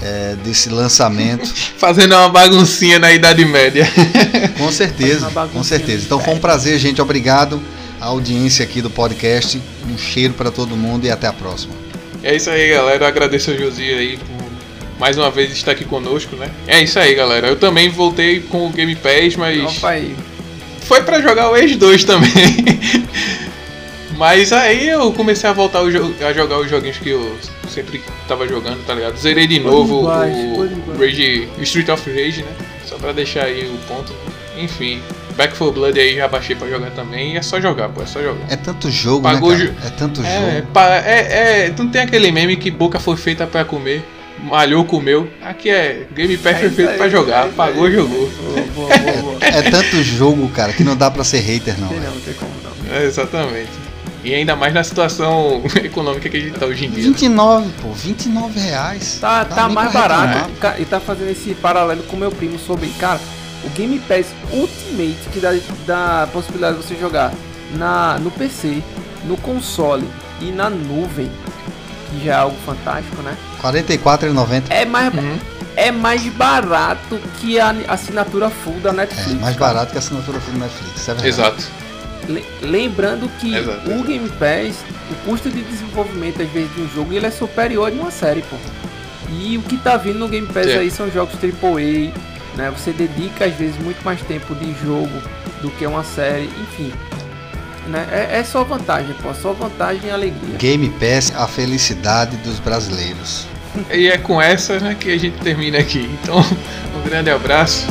é, desse lançamento. [LAUGHS] Fazendo uma baguncinha na Idade Média. [LAUGHS] Com certeza, com certeza. Então foi um prazer, gente. Obrigado à audiência aqui do podcast. Um cheiro para todo mundo e até a próxima. É isso aí, galera. Eu agradeço ao Josia aí por mais uma vez estar aqui conosco, né? É isso aí, galera. Eu também voltei com o Game Pass, mas Opa aí. foi pra jogar o Age 2 também. [LAUGHS] mas aí eu comecei a voltar jo- a jogar os joguinhos que eu sempre tava jogando, tá ligado? Zerei de novo demais, o. Rage, Street of Rage, né? Só pra deixar aí o ponto. Enfim, Back 4 Blood aí já baixei pra jogar também. E é só jogar, pô, é só jogar. É tanto jogo, Pagou né, cara? ju- É tanto É, jogo. é, é, não tem aquele meme que boca foi feita pra comer, malhou, comeu. Aqui é Game Pass foi isso feito aí, pra jogar, é isso pagou, aí. jogou. Boa, boa, boa, boa. [LAUGHS] É tanto jogo, cara, que não dá pra ser hater, não. Velho. não, não tem como não. É, exatamente. E ainda mais na situação [LAUGHS] econômica que a gente tá hoje em dia. né? 29, pô, 29 reais. Tá, tá mais barato. E tá fazendo esse paralelo com meu primo sobre, cara, o Game Pass Ultimate que dá, dá a possibilidade de você jogar na, no PC, no console e na nuvem, que já é algo fantástico, né? R$ 44,90. É mais, Uhum. é mais barato que a assinatura full da Netflix. É, mais cara. barato que a assinatura full do Netflix, é verdade. Exato. Le- Lembrando que Exato, o. Game Pass, o custo de desenvolvimento às vezes de um jogo, ele é superior a de uma série, pô. E o que tá vindo no Game Pass É. aí são jogos AAA, né? Você dedica às vezes muito mais tempo de jogo do que uma série, enfim. Né? É, é só vantagem, pô, só vantagem e alegria. Game Pass, a felicidade dos brasileiros. E é com essa né, que a gente termina aqui. Então, um grande abraço